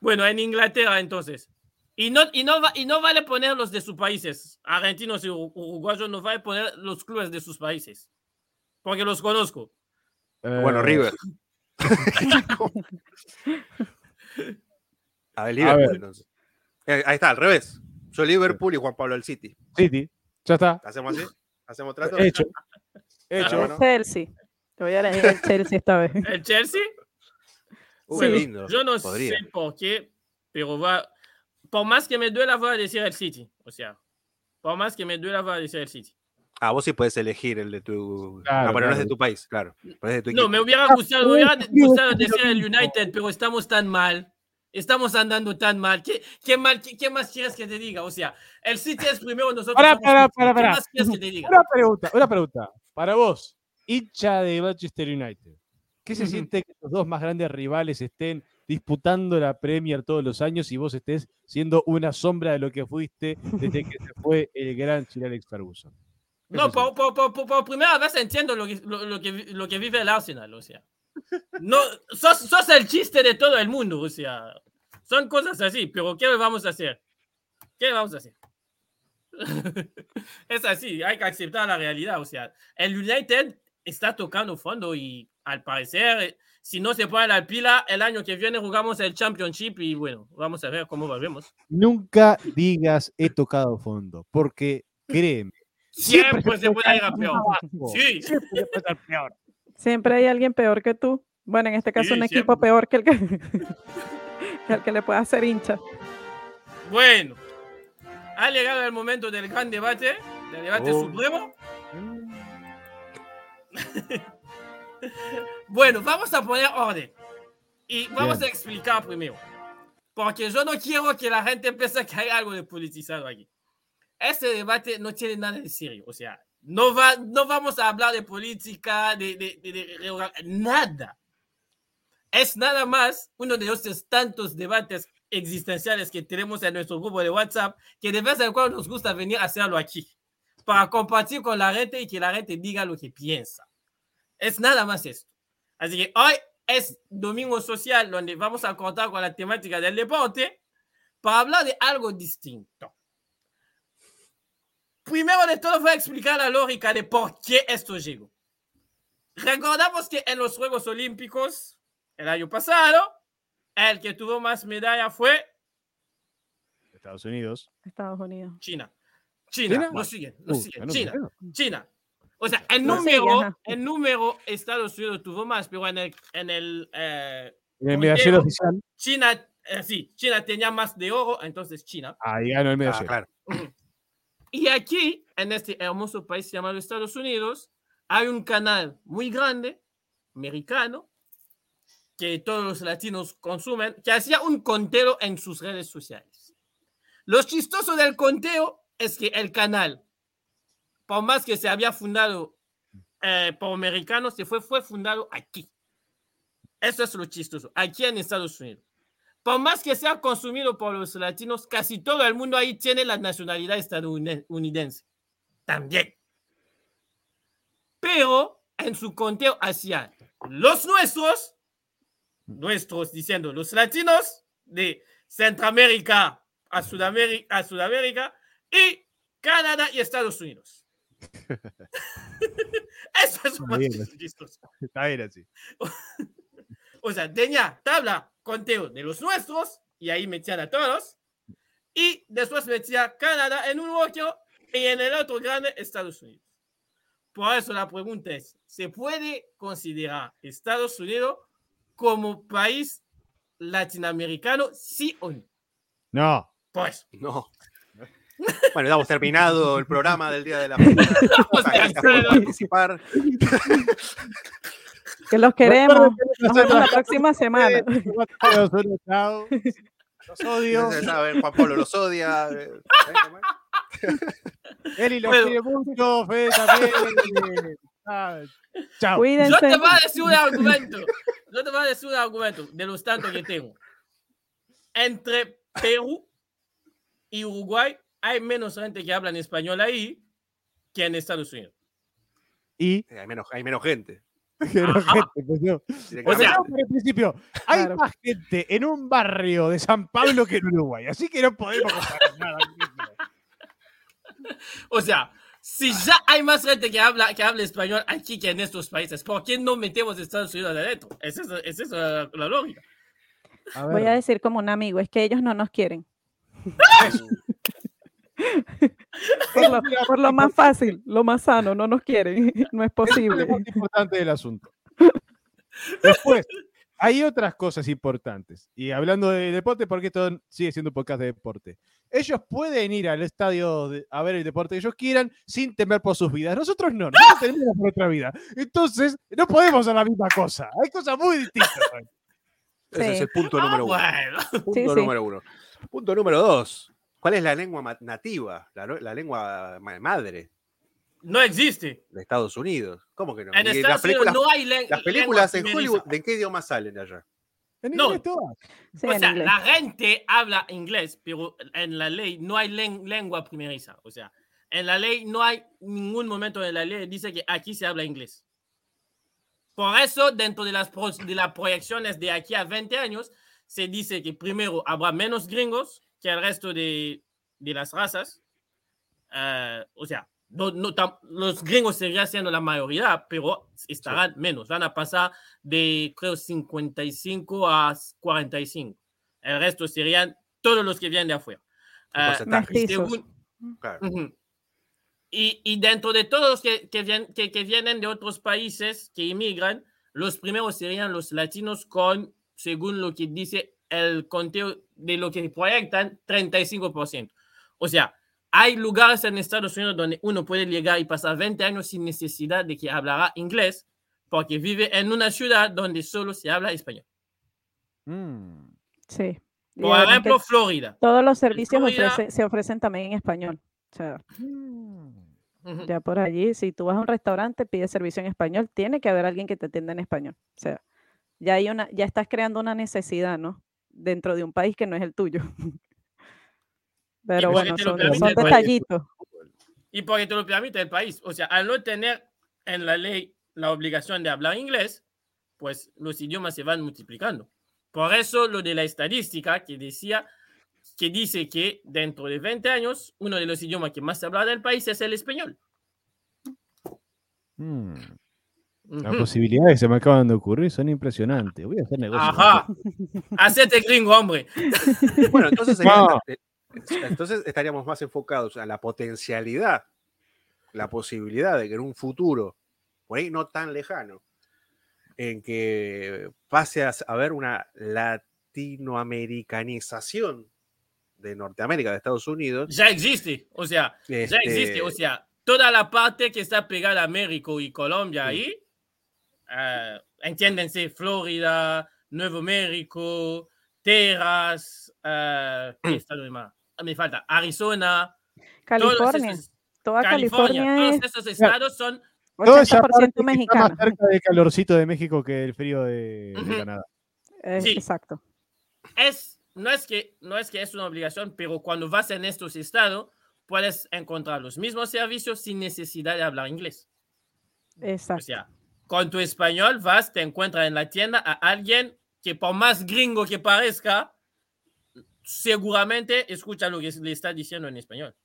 Bueno, en Inglaterra entonces. Y no, y, no y no vale poner los de sus países. Argentinos y uruguayos no vale poner los clubes de sus países. Porque los conozco. Bueno, River. a ver, Liverpool entonces. Eh, ahí está, al revés. Yo Liverpool y Juan Pablo el City. City. Ya está. ¿Hacemos así? ¿Hacemos trato? Hecho. Hecho. El Chelsea. Te voy a elegir el Chelsea esta vez. ¿El Chelsea? Yo no sé por qué, pero va. Por más que me duela, voy a decir el City. O sea, por más que me duela, voy a decir el City. Ah, vos sí puedes elegir el de tu. no, pero no es de tu país, claro. no, me hubiera gustado, me hubiera gustado decir el United, pero estamos tan mal. Estamos andando tan mal. ¿Qué, qué, mal qué, más quieres que te diga? O sea, el City es primero, nosotros. Para, para, para, para. ¿Qué más quieres que te diga? Una pregunta, una pregunta. Para vos, hincha de Manchester United. ¿Qué se siente que los dos más grandes rivales estén disputando la Premier todos los años y vos estés siendo una sombra de lo que fuiste desde que se fue el gran Sir Alex Ferguson? No, por, por, primera vez entiendo lo que, lo, que, lo que vive el Arsenal, o sea. No, sos, sos, el chiste de todo el mundo, o sea. Son cosas así, pero ¿qué vamos a hacer? ¿Qué vamos a hacer? es así, hay que aceptar la realidad, o sea. El United está tocando fondo y al parecer, si no se pone la pila, el año que viene jugamos el Championship y bueno, vamos a ver cómo volvemos. Nunca digas he tocado fondo, porque créeme. Siempre, se puede ir a peor. Sí. Siempre peor. Siempre hay alguien peor que tú. Bueno, en este caso un equipo peor que el que, el que le pueda hacer hincha. Bueno, ha llegado el momento del gran debate, del debate oh. supremo. bueno, vamos a poner orden. Y vamos a explicar primero. Porque yo no quiero que la gente piense que hay algo de politizado aquí. Este debate no tiene nada de serio. O sea, no, va, no vamos a hablar de política, de, de, de, nada. Es nada más uno de esos tantos debates existenciales que tenemos en nuestro grupo de WhatsApp que de vez en cuando nos gusta venir a hacerlo aquí para compartir con la gente y que la gente diga lo que piensa. Es nada más esto. Así que hoy es Domingo Social, donde vamos a contar con la temática del deporte para hablar de algo distinto. Primero de todo, voy a explicar la lógica de por qué esto llegó. Recordamos que en los Juegos Olímpicos, el año pasado, el que tuvo más medallas fue Estados Unidos. Estados Unidos. China. China, lo siguen, lo uh, siguen. China, China. O sea, en número, en número, Estados Unidos tuvo más, pero en el, en el, eh, oficial. China, eh, sí, China tenía más de oro, entonces China. Ahí ganó el medallero. Ah, claro. Y aquí, en este hermoso país llamado Estados Unidos, hay un canal muy grande, americano, que todos los latinos consumen, que hacía un conteo en sus redes sociales. Lo chistoso del conteo es que el canal por más que se había fundado eh, por americanos, se fue, fue fundado aquí. Eso es lo chistoso, aquí en Estados Unidos. Por más que sea consumido por los latinos, casi todo el mundo ahí tiene la nacionalidad estadounidense. También. Pero en su conteo hacia los nuestros, nuestros diciendo los latinos de Centroamérica a Sudamérica, a Sudamérica y Canadá y Estados Unidos. Eso es más chistoso. Está bien así. O sea, tenía tabla conteo de los nuestros y ahí metían a todos. Y después metía Canadá en un otro y en el otro grande Estados Unidos. Por eso la pregunta es, ¿se puede considerar Estados Unidos como país latinoamericano, sí o no? No. Pues. No. Bueno, hemos terminado el programa del Día de la Gracias por participar. Que los queremos. Nos vemos la próxima semana. Los odio. Juan Pablo los odia. Eh, Eli los quiere mucho, Fede también. Chao. Cuídense. Yo te voy a decir un argumento. Yo te voy a decir un argumento de los tantos que tengo. Entre Perú y Uruguay hay menos gente que habla en español ahí que en Estados Unidos. Y hay menos, hay menos gente. Menos gente pues O sea, por el principio, hay más gente en un barrio de San Pablo que en Uruguay, así que no podemos comparar nada. O sea, si ya hay más gente que habla, que habla español aquí que en estos países, ¿por qué no metemos Estados Unidos adentro? Es eso, es eso la, la lógica. Voy a decir como un amigo, es que ellos no nos quieren. por, lo, más fácil, lo más sano, no nos quieren, no es posible. Es lo más importante del asunto. Después, hay otras cosas importantes. Y hablando de deporte, porque esto sigue siendo un podcast de deporte. Ellos pueden ir al estadio a ver el deporte que ellos quieran sin temer por sus vidas. Nosotros no, nosotros tenemos nuestra vida. Entonces, no podemos hacer la misma cosa. Hay cosas muy distintas. Ese es el punto número uno. Punto número uno. Punto número dos. ¿Cuál es la lengua nativa, la, lengua madre? No existe. De Estados Unidos. ¿Cómo que no? En Estados Unidos no hay lengua. Las películas en Hollywood, ¿de qué idioma salen allá? En inglés no. o sea, la gente habla inglés, pero en la ley no hay lengua primeriza. O sea, en la ley no hay ningún momento de la ley dice que aquí se habla inglés. Por eso, dentro de las, de las proyecciones de aquí a 20 años, se dice que primero habrá menos gringos que el resto de, de las razas. Uh, o sea, no, no, los gringos seguirán siendo la mayoría, pero estarán sí. menos. Van a pasar de, creo, 55 a 45. El resto serían todos los que vienen de afuera. Uh, según, claro. uh -huh. y, y, dentro de todos los que, que, vienen, que, que, vienen de otros países que inmigran, los primeros serían los latinos con, según lo que dice el conteo de lo que proyectan, 35%. O sea, hay lugares en Estados Unidos donde uno puede llegar y pasar 20 años sin necesidad de que hablara inglés, porque vive en una ciudad donde solo se habla español. Mm. Sí. Por ejemplo, Florida. Todos los servicios Florida, ofrece, se ofrecen también en español. O sea, mm. ya por allí, si tú vas a un restaurante, pides servicio en español, tiene que haber alguien que te atienda en español. O sea, ya hay una, ya estás creando una necesidad, ¿no? Dentro de un país que no es el tuyo. Pero bueno, son, son detallitos. Y porque te lo permite el país. O sea, al no tener en la ley la obligación de hablar inglés, pues los idiomas se van multiplicando. Por eso lo de la estadística que decía, que dice que dentro de 20 años, uno de los idiomas que más se habla del país es el español. Hmm. Las posibilidades que se me acaban de ocurrir son impresionantes. Voy a hacer negocio. Ajá. Hacete gringo, hombre. Bueno, entonces, sería, no. entonces estaríamos más enfocados a la potencialidad la posibilidad de que en un futuro, por ahí no tan lejano, en que pase a haber una latinoamericanización de Norteamérica, de Estados Unidos. Ya existe, o sea, ya existe, o este sea, toda la parte que está pegada a México y Colombia ahí, uh, entiéndense, Florida, Nuevo México, Texas, uh, ¿qué estado más? Me falta, Arizona, California. Toda California, California todos esos estados son 80% mexicano. Más cerca del calorcito de México que el frío de, Canadá. sí. Exacto. Es, no, es que, no es que es una obligación, pero cuando vas en estos estados, puedes encontrar los mismos servicios sin necesidad de hablar inglés. Exacto. O sea, con tu español vas, te encuentras en la tienda a alguien que por más gringo que parezca, seguramente escucha lo que le está diciendo en español.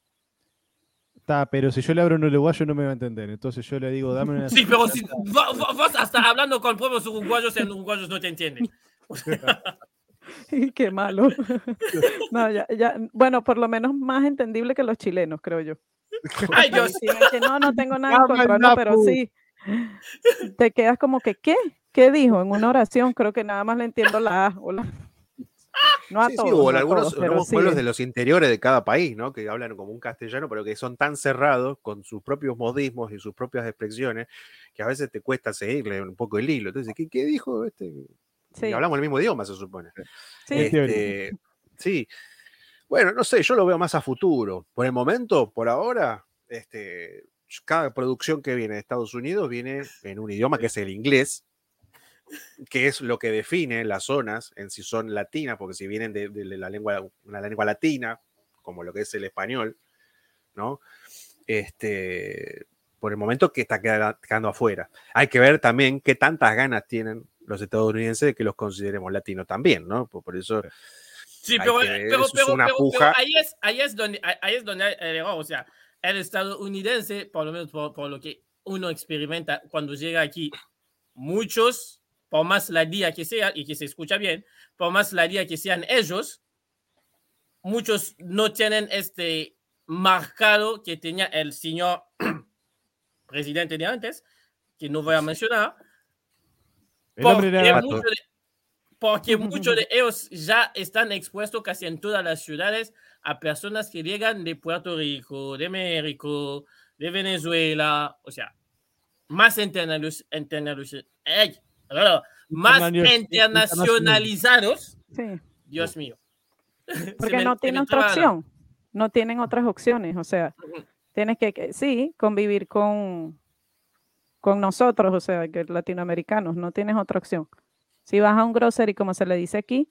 Está, pero si yo le abro un uruguayo no me va a entender. Entonces yo le digo, dame una. Sí, pero si vos hasta hablando con pueblos uruguayos, en uruguayos no te entienden. Qué malo. No, ya, ya, bueno, por lo menos más entendible que los chilenos, creo yo. Ay, Dios. no, no tengo nada en contra, no, pero sí. Te quedas como que, ¿qué? ¿Qué dijo? En una oración, creo que nada más le entiendo la A. Hola. No a todos, o en algunos, pueblos de los interiores de cada país, ¿no? Que hablan como un castellano, pero que son tan cerrados con sus propios modismos y sus propias expresiones que a veces te cuesta seguirle un poco el hilo. Entonces, ¿qué, qué dijo este? Y hablamos el mismo idioma, se supone. Sí. Este, sí. Bueno, no sé, yo lo veo más a futuro. Por el momento, por ahora, este, cada producción que viene de Estados Unidos viene en un idioma que es el inglés, que es lo que define las zonas en si son latinas, porque si vienen de, la lengua, una lengua latina, como lo que es el español, ¿no? Este, por el momento que está quedando afuera. Hay que ver también qué tantas ganas tienen los estadounidenses de que los consideremos latinos también, ¿no? Por, eso. Sí, pero, ahí, es, ahí, es donde, ahí es donde hay o sea, el estadounidense, por lo menos por lo que uno experimenta cuando llega aquí, muchos por más la día que sea y que se escucha bien, por más la día que sean ellos, muchos no tienen este marcado que tenía el señor presidente de antes, que no voy a mencionar, porque, muchos de, ellos ya están expuestos casi en todas las ciudades a personas que llegan de Puerto Rico, de México, de Venezuela, o sea, más internacionales, más internacionalizados. Dios mío. Porque no tienen otra opción. No tienen otras opciones. O sea, tienes que, sí, convivir con, con nosotros, o sea, que latinoamericanos, no tienes otra opción. Si vas a un grocery, como se le dice aquí,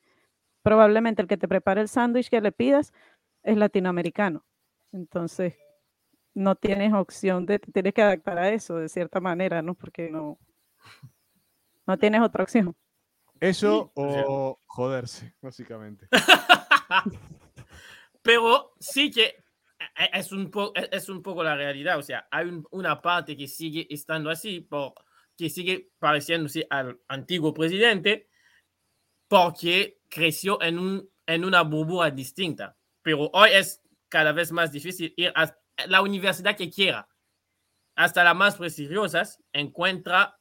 probablemente el que te prepare el sándwich que le pidas es latinoamericano. Entonces, no tienes opción de, tienes que adaptar a eso de cierta manera, ¿no? Porque no, no tienes otra opción. Eso o joderse, básicamente. Pero sí que e, e, es un, es un poco la realidad. O sea, hay una parte que sigue estando así, por, que sigue pareciéndose al antiguo presidente, porque creció en, un, en una burbuja distinta. Pero hoy es cada vez más difícil ir a la universidad que quiera. Hasta las más prestigiosas encuentra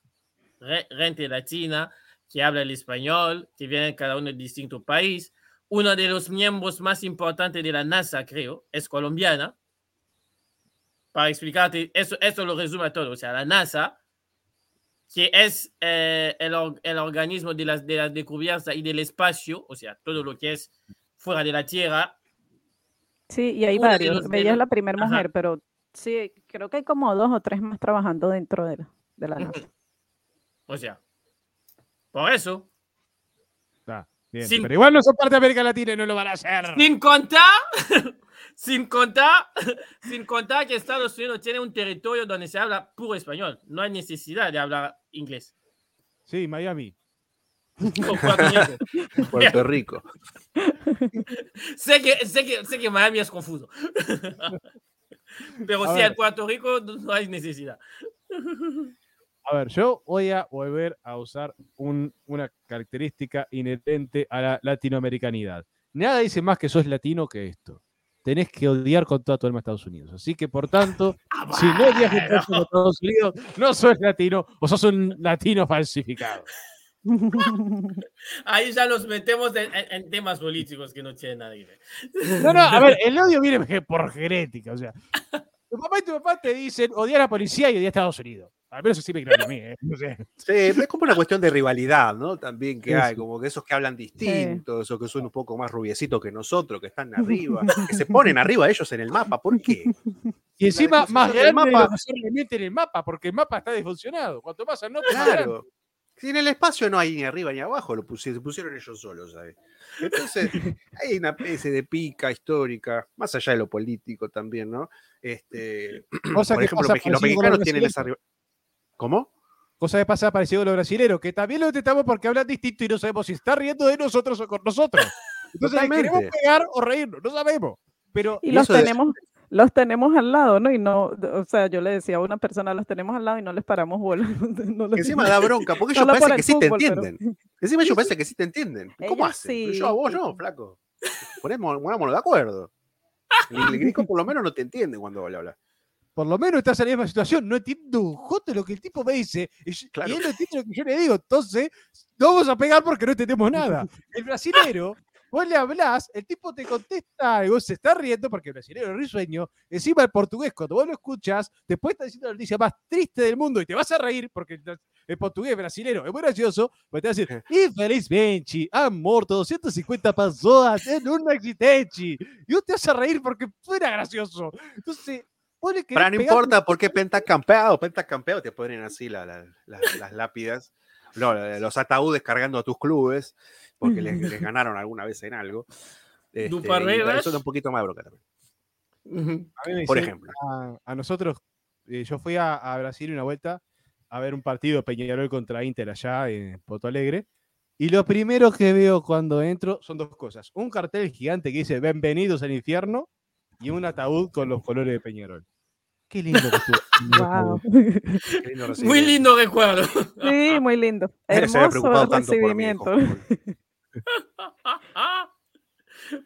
gente latina que habla el español, que viene cada uno de distinto país. Uno de los miembros más importantes de la NASA, creo, es colombiana. Para explicarte, eso, eso lo resume todo. O sea, la NASA, que es eh, el, el, organismo de las, de las descubiertas y del espacio, o sea, todo lo que es fuera de la Tierra. Sí, y hay varios. Ella es la primera mujer, pero sí, creo que hay como dos o tres más trabajando dentro de la, de la NASA. O sea, por eso. pero igual no son parte de América Latina y no lo van a hacer. Sin contar, sin contar, sin contar que Estados Unidos tiene un territorio donde se habla puro español. No hay necesidad de hablar inglés. Sí, Miami. Puerto Rico. sé, que, sé, que, sé que Miami es confuso. Pero si en Puerto Rico no hay necesidad. A ver, yo voy a volver a usar una característica inherente a la latinoamericanidad. Nada dice más que sos latino que esto. tenés que odiar con toda tu alma a Estados Unidos. Así que, por tanto, ah, si no odias con a Estados Unidos, no sos latino o sos un latino falsificado. Ahí ya nos metemos en, temas políticos que no tienen nada que ver. No, no, a ver, el odio viene por genética, o sea. Tu papá y tu papá te dicen odiar a la policía y odiar a Estados Unidos. Al menos así me creo a mí, ¿eh? no sé. Sí, es como una cuestión de rivalidad, ¿no? También que hay, como que esos que hablan distintos, esos que son un poco más rubiecitos que nosotros, que están arriba, que se ponen arriba ellos en el mapa, ¿por qué? Y encima más grande mapa, de en el mapa, porque el mapa está disfuncionado. Cuanto más al claro. Si en el espacio no hay ni arriba ni abajo, lo pusieron, se pusieron ellos solos, ¿sabes? Entonces, hay una especie de pica histórica, más allá de lo político también, ¿no? Este, por ejemplo, los mexicanos tienen esa ¿Cómo? Cosa que pasa parecido a los brasileños, que también lo detectamos porque hablan distinto y no sabemos si está riendo de nosotros o con nosotros. Entonces, queremos pegar o reírnos, no sabemos. Pero y los tenemos, los tenemos al lado, ¿no? Y no, o sea, yo le decía a una persona, los tenemos al lado y no les paramos bola. Encima da bronca, porque ellos parece que sí te entienden. Encima ellos parece que sí te entienden. ¿Cómo hacen? yo a vos no, flaco. Ponemos, ponémonos de acuerdo. El, gringo por lo menos no te entiende cuando le hablas por lo menos estás en la misma situación. No entiendo un jote lo que el tipo me dice. Y, él no entiende lo que yo le digo. Entonces, no vamos a pegar porque no entendemos nada. El brasilero, vos le hablás, el tipo te contesta algo, se está riendo porque el brasilero es risueño. Encima el portugués, cuando vos lo escuchas, después está diciendo la noticia más triste del mundo y te vas a reír porque el portugués brasilero es muy gracioso, pero te va a decir, infelizmente han muerto 250 personas en un accidente. Y vos te vas a reír porque fuera gracioso. Entonces, pero no importa porque pentacampeado, pentacampeado, te ponen así las lápidas, los ataúdes cargando a tus clubes, porque les, ganaron alguna vez en algo. Este, eso es un poquito más broca también. Por ejemplo. A, nosotros, eh, yo fui a, Brasil una vuelta a ver un partido Peñarol contra Inter allá en Porto Alegre. Y lo primero que veo cuando entro son dos cosas. Un cartel gigante que dice Bienvenidos al infierno y un ataúd con los colores de Peñarol. Qué lindo que estuvo. muy lindo recuerdo. Sí, muy lindo. Hermoso recibimiento.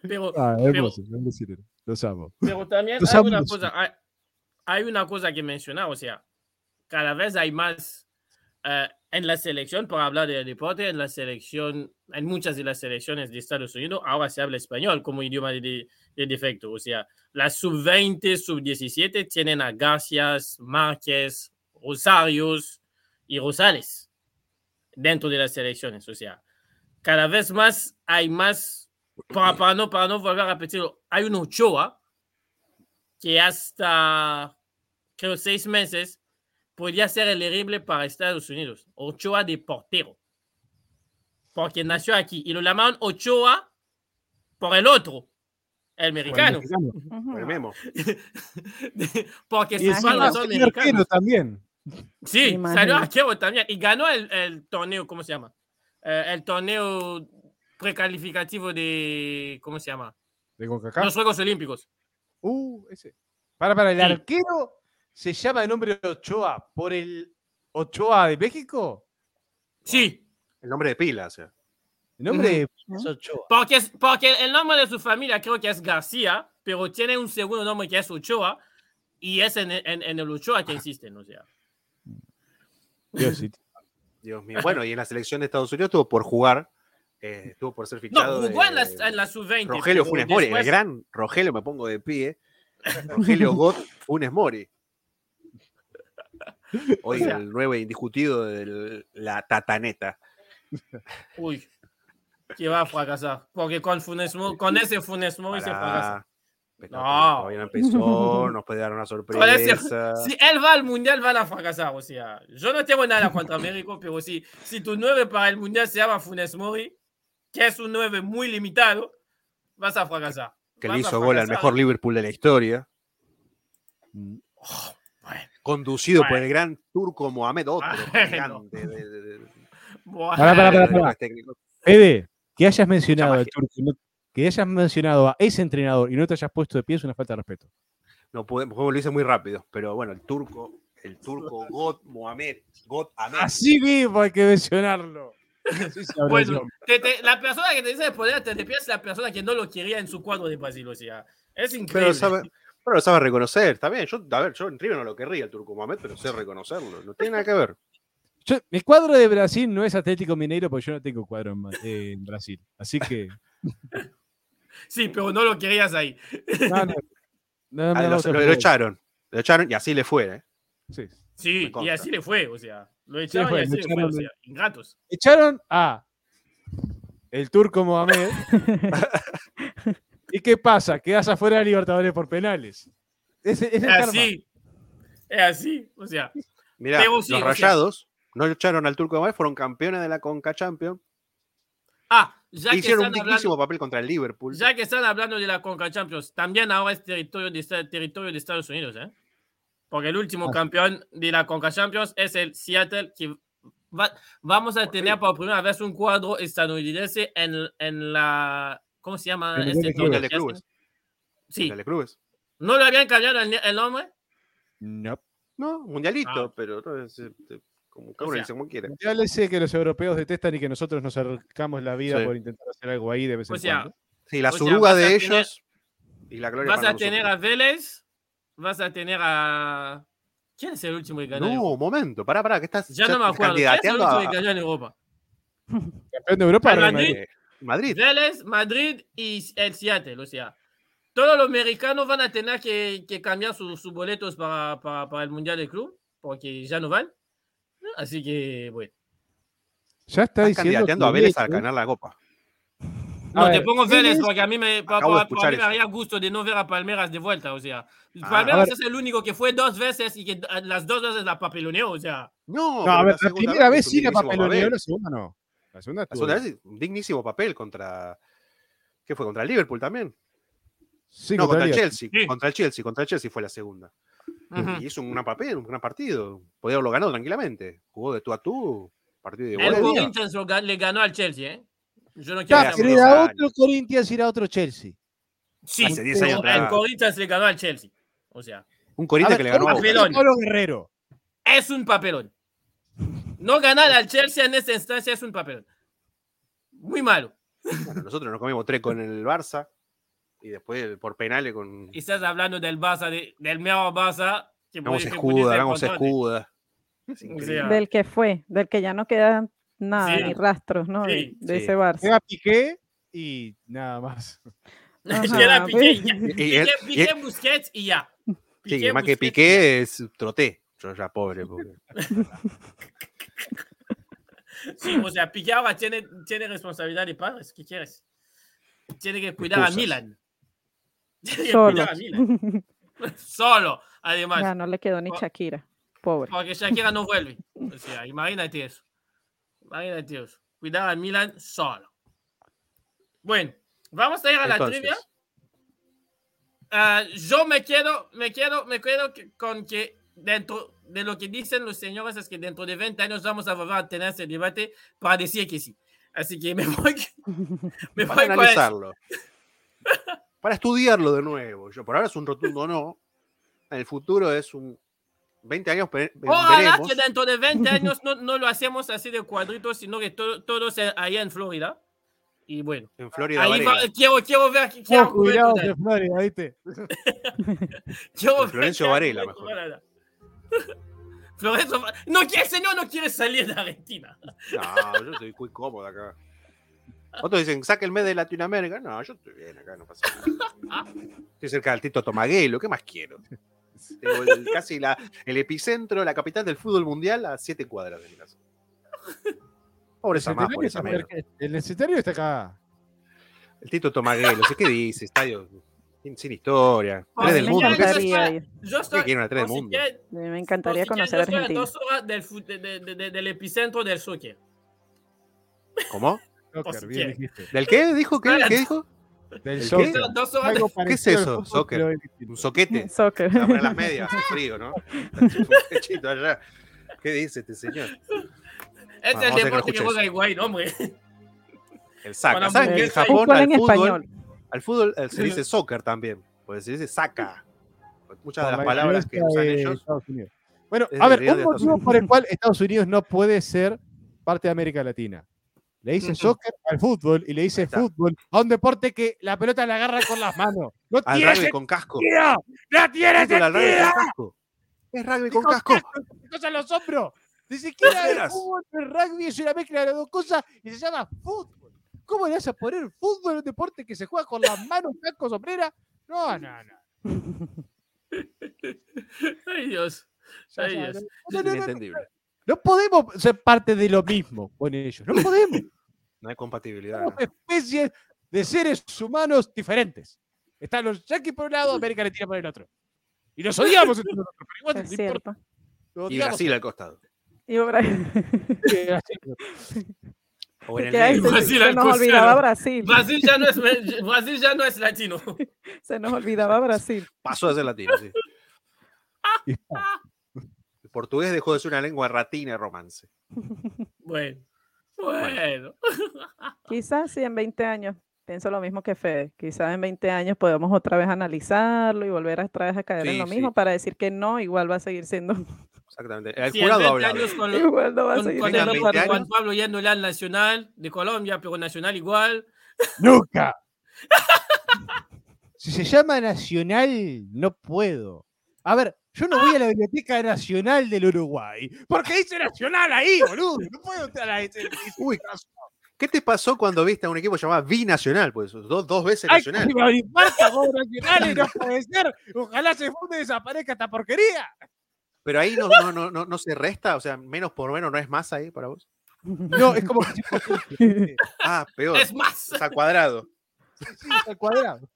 pero, ah, hermoso, pero, los amo. Pero también hay, una cosa, hay, una cosa que mencionar, o sea, cada vez hay más uh, en la selección, por hablar de deporte, en la selección, en muchas de las selecciones de Estados Unidos, ahora se habla español como idioma de, de defecto. O sea, las sub-20, sub-17 tienen a Garcias, Márquez, Rosarios y Rosales dentro de las selecciones. O sea, cada vez más hay más, para, no, para no volver a repetirlo, hay un Ochoa que hasta, creo, seis meses podría ser elegible para Estados Unidos. Ochoa de portero. Porque nació aquí y lo llamaron Ochoa por el otro, el americano. el memo. Porque sus padres son también. Sí, salió arquero también. Y ganó el, el torneo, ¿cómo se llama? Eh, el torneo precalificativo de. ¿Cómo se llama? ¿De Los Juegos Olímpicos. Uh, ese. Para, para, el arquero se llama el nombre de Ochoa por el Ochoa de México. Sí. El nombre de pila, o sea. El nombre de Ochoa. Porque, porque el nombre de su familia creo que es García, pero tiene un segundo nombre que es Ochoa, y es en, en, el Ochoa que existen, o sea. Dios, Dios mío. Bueno, y en la selección de Estados Unidos tuvo por jugar, eh, estuvo por ser fichado. No, jugó en, la, en la sub-20. Rogelio Funes Mori, el gran Rogelio, me pongo de pie. Rogelio Gott Funes Mori. Hoy el nuevo indiscutido de la tataneta. Uy, que va a fracasar. Porque con, Funes, con ese Funes Mori se fracasa. no. Todavía no empezó, nos puede dar una sorpresa. si él va al mundial, van a fracasar. O sea, yo no tengo nada contra México, pero si, si tu 9 para el mundial se llama Funes Mori, que es un 9 muy limitado, vas a fracasar. Que le hizo gol al mejor Liverpool de la historia. Oh, Conducido por el gran turco Mohamed Otto. Para, para, para, Ede, que hayas mencionado al turco, que hayas mencionado a ese entrenador y no te hayas puesto de pie es una falta de respeto. No podemos, lo hice muy rápido, pero bueno, el turco, el turco God Mohamed, God Ahmed. Así mismo hay que mencionarlo. bueno, la persona que te dice de poder te de pie es la persona que no lo quería en su cuadro de Brasil, o sea, Es increíble. Pero, lo sabe reconocer, está bien. Yo, a ver, yo en River no lo querría el Turco Mohamed, pero sé reconocerlo. No tiene nada que ver. el cuadro de Brasil no es Atlético Mineiro porque yo no tengo cuadro en, Brasil. Así que. sí, pero no lo querías ahí. No, no. Ah, lo, echaron. Lo echaron y así le fue, ¿eh? Sí. Sí, y así le fue, o sea, lo echaron y así le fue, o sea, ingratos. Echaron a el turco Mohamed. ¿Y qué pasa? Quedas afuera de Libertadores por penales. Es, así. Es así. O sea. Mira, los rayados no echaron al turco Mohamed, fueron campeones de la Conca Champions. Ah, ya que Hicieron un dignísimo papel contra el Liverpool. Ya que están hablando de la Conca Champions, también ahora es territorio de, territorio de Estados Unidos, ¿eh? Porque el último ah. campeón de la Conca Champions es el Seattle, que vamos a tener por primera vez un cuadro estadounidense en, en la. ¿Cómo se llama? Este mundial de Clubes. Sí. ¿No le habían cambiado el, nombre? No. No, mundialito, ah. pero este, como cada uno dice como quiera. Ya sé que los europeos detestan y que nosotros nos acercamos la vida por intentar hacer algo ahí de vez en cuando. Sí, la suruga de ellos y la gloria Vas a tener a Vélez, vas a tener a ¿Quién es el último que ganó? No, un momento, pará, pará, que estás ya, no me acuerdo. ¿Quién es el último que ganó en Europa? Campeón de Europa, Madrid. Madrid. Vélez, Madrid y el Seattle, o sea. Todos los americanos van a tener que, que cambiar sus, boletos para, para, para, el Mundial de Club, porque ya no van. Así que, bueno. Ya está Estás diciendo. a Vélez a ganar la copa. No, te pongo Vélez porque a mí me, para, mí me haría gusto de no ver a Palmeras de vuelta. O sea, ah, Palmeras es el único que fue dos veces y que las dos veces la papeloneó. O sea, no, a ver, la, primera vez, sí la papeloneó, la segunda no. La segunda, vez, un dignísimo papel contra. ¿Qué fue? ¿Contra el Liverpool también? Sí, no, contra, el Chelsea. Contra el Chelsea. Contra el Chelsea fue la segunda. Y hizo un gran papel, un gran partido. Podía haberlo ganado tranquilamente. Jugó de tú a tú. Partido de el Corinthians le ganó al Chelsea, ¿eh? Yo no quiero era otro Corinthians era otro Chelsea. Sí, Hace 10 años el Corinthians le ganó al Chelsea. O sea, un Corinthians que le ganó a papelón. Guerrero. Es un papelón. No ganar al Chelsea en esta instancia es un papelón. Muy malo. Bueno, nosotros nos comimos tres con el Barça y después por penales con. Y estás hablando del Barça, del mejor Barça. Que vamos escuda, vamos escuda. Del que fue, del que ya no queda nada, ni rastros, ¿no? de, ese Barça. Queda Piqué y nada más. Queda Piqué, y, Piqué, Busquets y ya. Piqué, más que Piqué es troté. Yo ya pobre. sí, o sea, Piqué ahora tiene, tiene responsabilidad de padres. ¿Qué quieres? Tiene que cuidar a Milan. Tiene Solo. cuidar a Milan. Solo, además. Ya, no le quedó ni Shakira. Pobre. Porque Shakira no vuelve. O sea, imagínate eso. Imagínate Dios. Cuidado al Milan solo. Bueno, vamos a ir a la trivia. Ah, yo me quedo, me quedo, me quedo con que dentro de lo que dicen los señores es que dentro de 20 años vamos a volver a tener ese debate para decir que sí. Así que me voy, me para analizarlo. para estudiarlo de nuevo. Yo por ahora es un rotundo no. En el futuro es un 20 años Ojalá que dentro de 20 años no, no, lo hacemos así de cuadritos, sino que todo, todos allá en Florida. Y bueno, en Florida. Ahí va, quiero, quiero ver. Quiero cuidado de Florida, ¿viste? quiero Florencio Varela, mejor. Florencio No quiere, señor, no quiere salir de Argentina. No, yo estoy muy cómodo acá. Otros dicen, sáquenme de Latinoamérica. No, yo estoy bien acá, no pasa nada. Estoy cerca del Tito Tomaguelo, ¿qué más quiero? casi la, el epicentro, la capital del fútbol mundial a siete cuadras de mi casa. Pobre más, por esa El escenario está acá. El Tito Tomaguelo, sé qué dice, estadio sin, historia. tres del mundo. Yo estoy, una tres del mundo? me encantaría conocer Argentina. dos horas del, del epicentro del soccer. ¿Cómo? ¿Del qué? ¿Dijo? ¿Qué, ¿Qué dijo? Del ¿Qué? ¿Qué es eso? Soccer. Un soquete. Soccer. Para las medias, frío, ¿no? un pechito allá. ¿Qué dice este señor? Este es el deporte que juega Higuaín, hombre. El saca. ¿Saben que en Japón al fútbol, al fútbol se dice soccer también? Pues se dice saca. Muchas de las palabras que usan ellos. Bueno, a ver, un motivo por el cual Estados Unidos no puede ser parte de América Latina. le dice soccer al fútbol y le dice fútbol a un deporte que la pelota la agarra con las manos. No al tiene rugby con casco. sentido. ¡No tiene al rugby sentido! con casco. Es rugby con Con casco. cosa los hombros. Ni siquiera el fútbol, el rugby es una mezcla de las dos cosas y se llama fútbol. ¿Cómo le vas a poner fútbol a un deporte que se juega con las manos, casco, sombrera? No, no, no. Ay, Dios. Ay, Dios. no, no, Es no, no, inentendible. no podemos ser parte de lo mismo con ellos. No podemos. No hay compatibilidad. Somos especies de seres humanos diferentes. Están los yanquis por un lado, América Latina por el otro. Y nos odiamos entre nosotros, pero igual Es no importa. Nos Y. Brasil al costado. Y Brasil. O en el que ahí medio. se, Brasil se nos olvidaba Brasil. Brasil ya no es, Brasil ya no es latino. Se nos olvidaba Brasil. Pasó a ser latino, sí. El portugués dejó de ser una lengua ratina y romance. Bueno. Bueno. Quizás sí en 20 años. Pienso lo mismo que Fede. Quizás en 20 años podemos otra vez analizarlo y volver a otra vez a caer en lo sí. mismo para decir que no, igual va a seguir siendo. Exactamente. El Sí, jurado 20 habla. años con, lo- igual no va con, con el- siendo 20 con parte- años. Juan Pablo yendo al Nacional de Colombia, pero Nacional igual. ¡Nunca! Si se llama Nacional, no puedo. A ver, yo no voy a la Biblioteca Nacional del Uruguay. Porque dice Nacional ahí, boludo. No puedo entrar a ese. Uy, ¿Qué te pasó cuando viste a un equipo llamado Binacional? Pues dos, dos veces ¡Ay, nacional. que me como Nacional y no puede ser! Ojalá se funde y desaparezca esta porquería. Pero ahí no, no, no, no, no se resta, o sea, menos por menos no es más ahí para vos. No, es como Ah, peor. Es más. Es al cuadrado. sí, al cuadrado.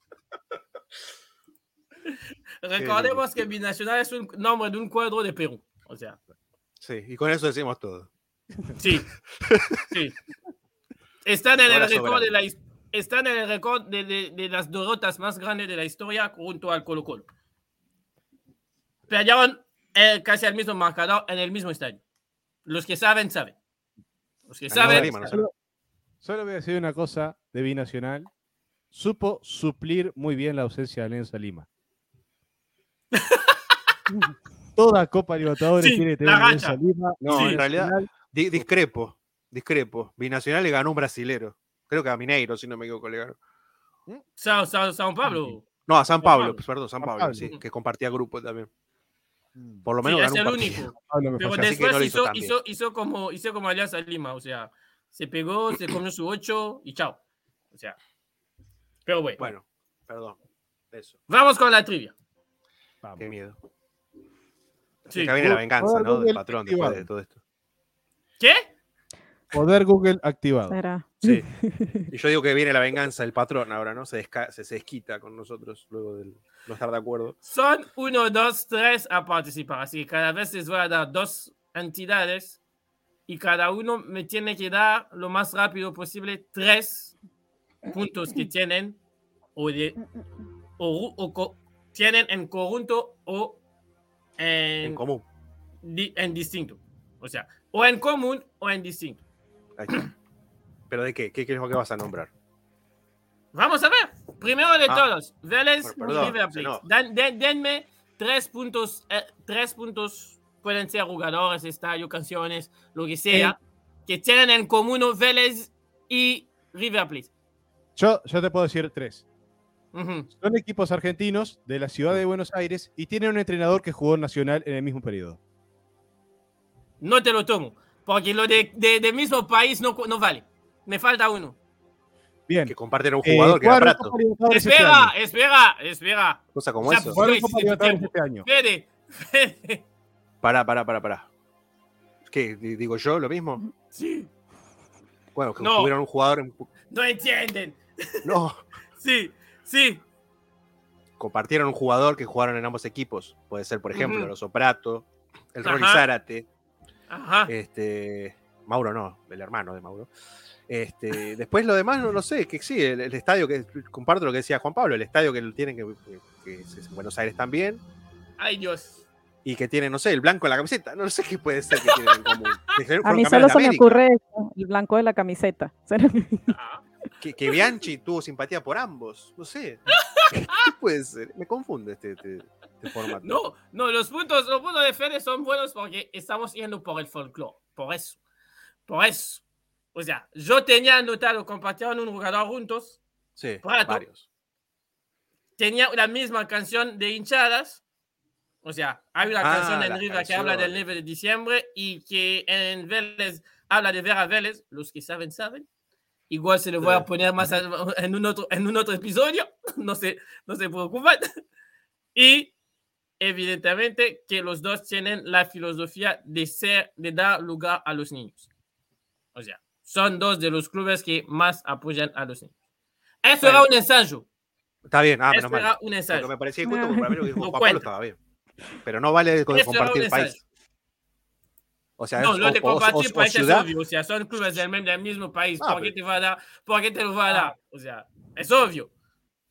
Recordemos que Binacional es un nombre de un cuadro de Perú. O sea, Sí, y con eso decimos todo. sí. sí. Están en el récord de la están en el récord de, de- de las derrotas más grandes de la historia junto al Colo Colo. Perdieron eh, casi al mismo marcador en el mismo estadio. Los que saben, saben. Los que saben. Solo, solo voy a decir una cosa de Binacional. Supo suplir muy bien la ausencia de Alianza Lima. Toda Copa Libertadores Sí, tiene que la tener Alianza. Lima. No, Sí. en realidad, di- discrepo, discrepo. Binacional le ganó un brasilero. Creo que a Mineiro, si no me equivoco, le ganó. Sao, Sao- Sao Pablo. No, a San San Pablo, Pablo. perdón, San San Pablo, Pablo. sí, que compartía grupo también. Mm. Por lo menos es ganó el un partido. único. Pablo me Pero así después no hizo hizo, hizo, hizo como, hizo como Alianza Lima. O sea, se pegó, se comió su 8 y chao. O sea, pero bueno. Bueno, perdón. Eso, Vamos con la trivia. Vamos. qué miedo. Sí. Acá viene la venganza, ¿no? Del patrón después de todo esto. ¿Qué? Poder Google activado. Será. Sí. Y yo digo que viene la venganza del patrón ahora, ¿no? Se, desca- se, se desquita con nosotros luego de no estar de acuerdo. Son uno, dos, tres a participar. Así que cada vez les voy a dar dos entidades y cada uno me tiene que dar lo más rápido posible tres puntos que tienen o, de, o, o co- tienen en conjunto o En en, común. di- en distinto. O sea, o en común o en distinto. Ahí está. ¿Pero de qué? ¿Qué crees que vas a nombrar? Vamos a ver. Primero de Ah. todos, Vélez perdón, River se Plate. enoja. Dan- den- denme tres puntos, eh, tres puntos, pueden ser jugadores, estadio, canciones, lo que sea, que tienen en común Vélez y River Plate. Yo, yo te puedo decir tres. Ujú. Son equipos argentinos de la ciudad de Buenos Aires y tienen un entrenador que jugó en Nacional en el mismo periodo. No te lo tomo, porque lo de, de- del mismo país no, no vale. Me falta uno. Bien. Que comparten un Eh, jugador que era Prato. Este Espera, año. espera, espera. Cosa como Ya, eso. Tiempo. este año. Fede, Fede. Pará, pará, pará, pará. ¿Qué? Di- ¿Digo yo lo mismo? Sí, Bueno, que No. tuvieron un jugador. en- no entienden. No, Sí, sí. compartieron un jugador que jugaron en ambos equipos. Puede ser, por ejemplo, Ujú. el Soprato, el Ronnie. Zárate, Ajá. este. Mauro no, el hermano de Mauro. Este, después lo demás no lo sé, que sí, el, el estadio que comparto lo que decía Juan Pablo, el estadio que tienen que, que- que es en Buenos Aires también, Ay, Dios. y que tiene, no sé, el blanco en la camiseta, no sé qué puede ser que tienen en común. A mí solo se me ocurre esto, el blanco de la camiseta. Ah. Que, que Bianchi tuvo simpatía por ambos, no sé. ¿Qué puede ser? Me confunde este, este- este formato. No, no, los puntos, los puntos de Fede son buenos porque estamos yendo por el folclore. Por eso. Por eso. O sea, yo tenía anotado, compartieron un jugador juntos. Sí, Prato. varios. Tenía la misma canción de hinchadas. O sea, hay una Ah, canción en River que habla del canción. 9 de diciembre y que en Vélez habla de ver a Vélez. Los que saben, saben. Igual se lo voy a poner más a- en un otro, en un otro episodio. No se, no se preocupen. Y evidentemente que los dos tienen la filosofía de ser, de dar lugar a los niños. O sea, son dos de los clubes que más apoyan a los niños. Eso Bueno. era un ensayo. Está bien, ah, Eso menos mal. era un ensayo. me parecía injusto, porque para mí lo que dijo No Juan Pablo estaba bien. Pero no vale Eso compartir país. O sea, No, es lo o- de o- compartir o- o país es obvio. O sea, son clubes del, del mismo país. Ah, ¿Por qué te va a dar? ¿Por qué te lo va a dar? O sea, es obvio.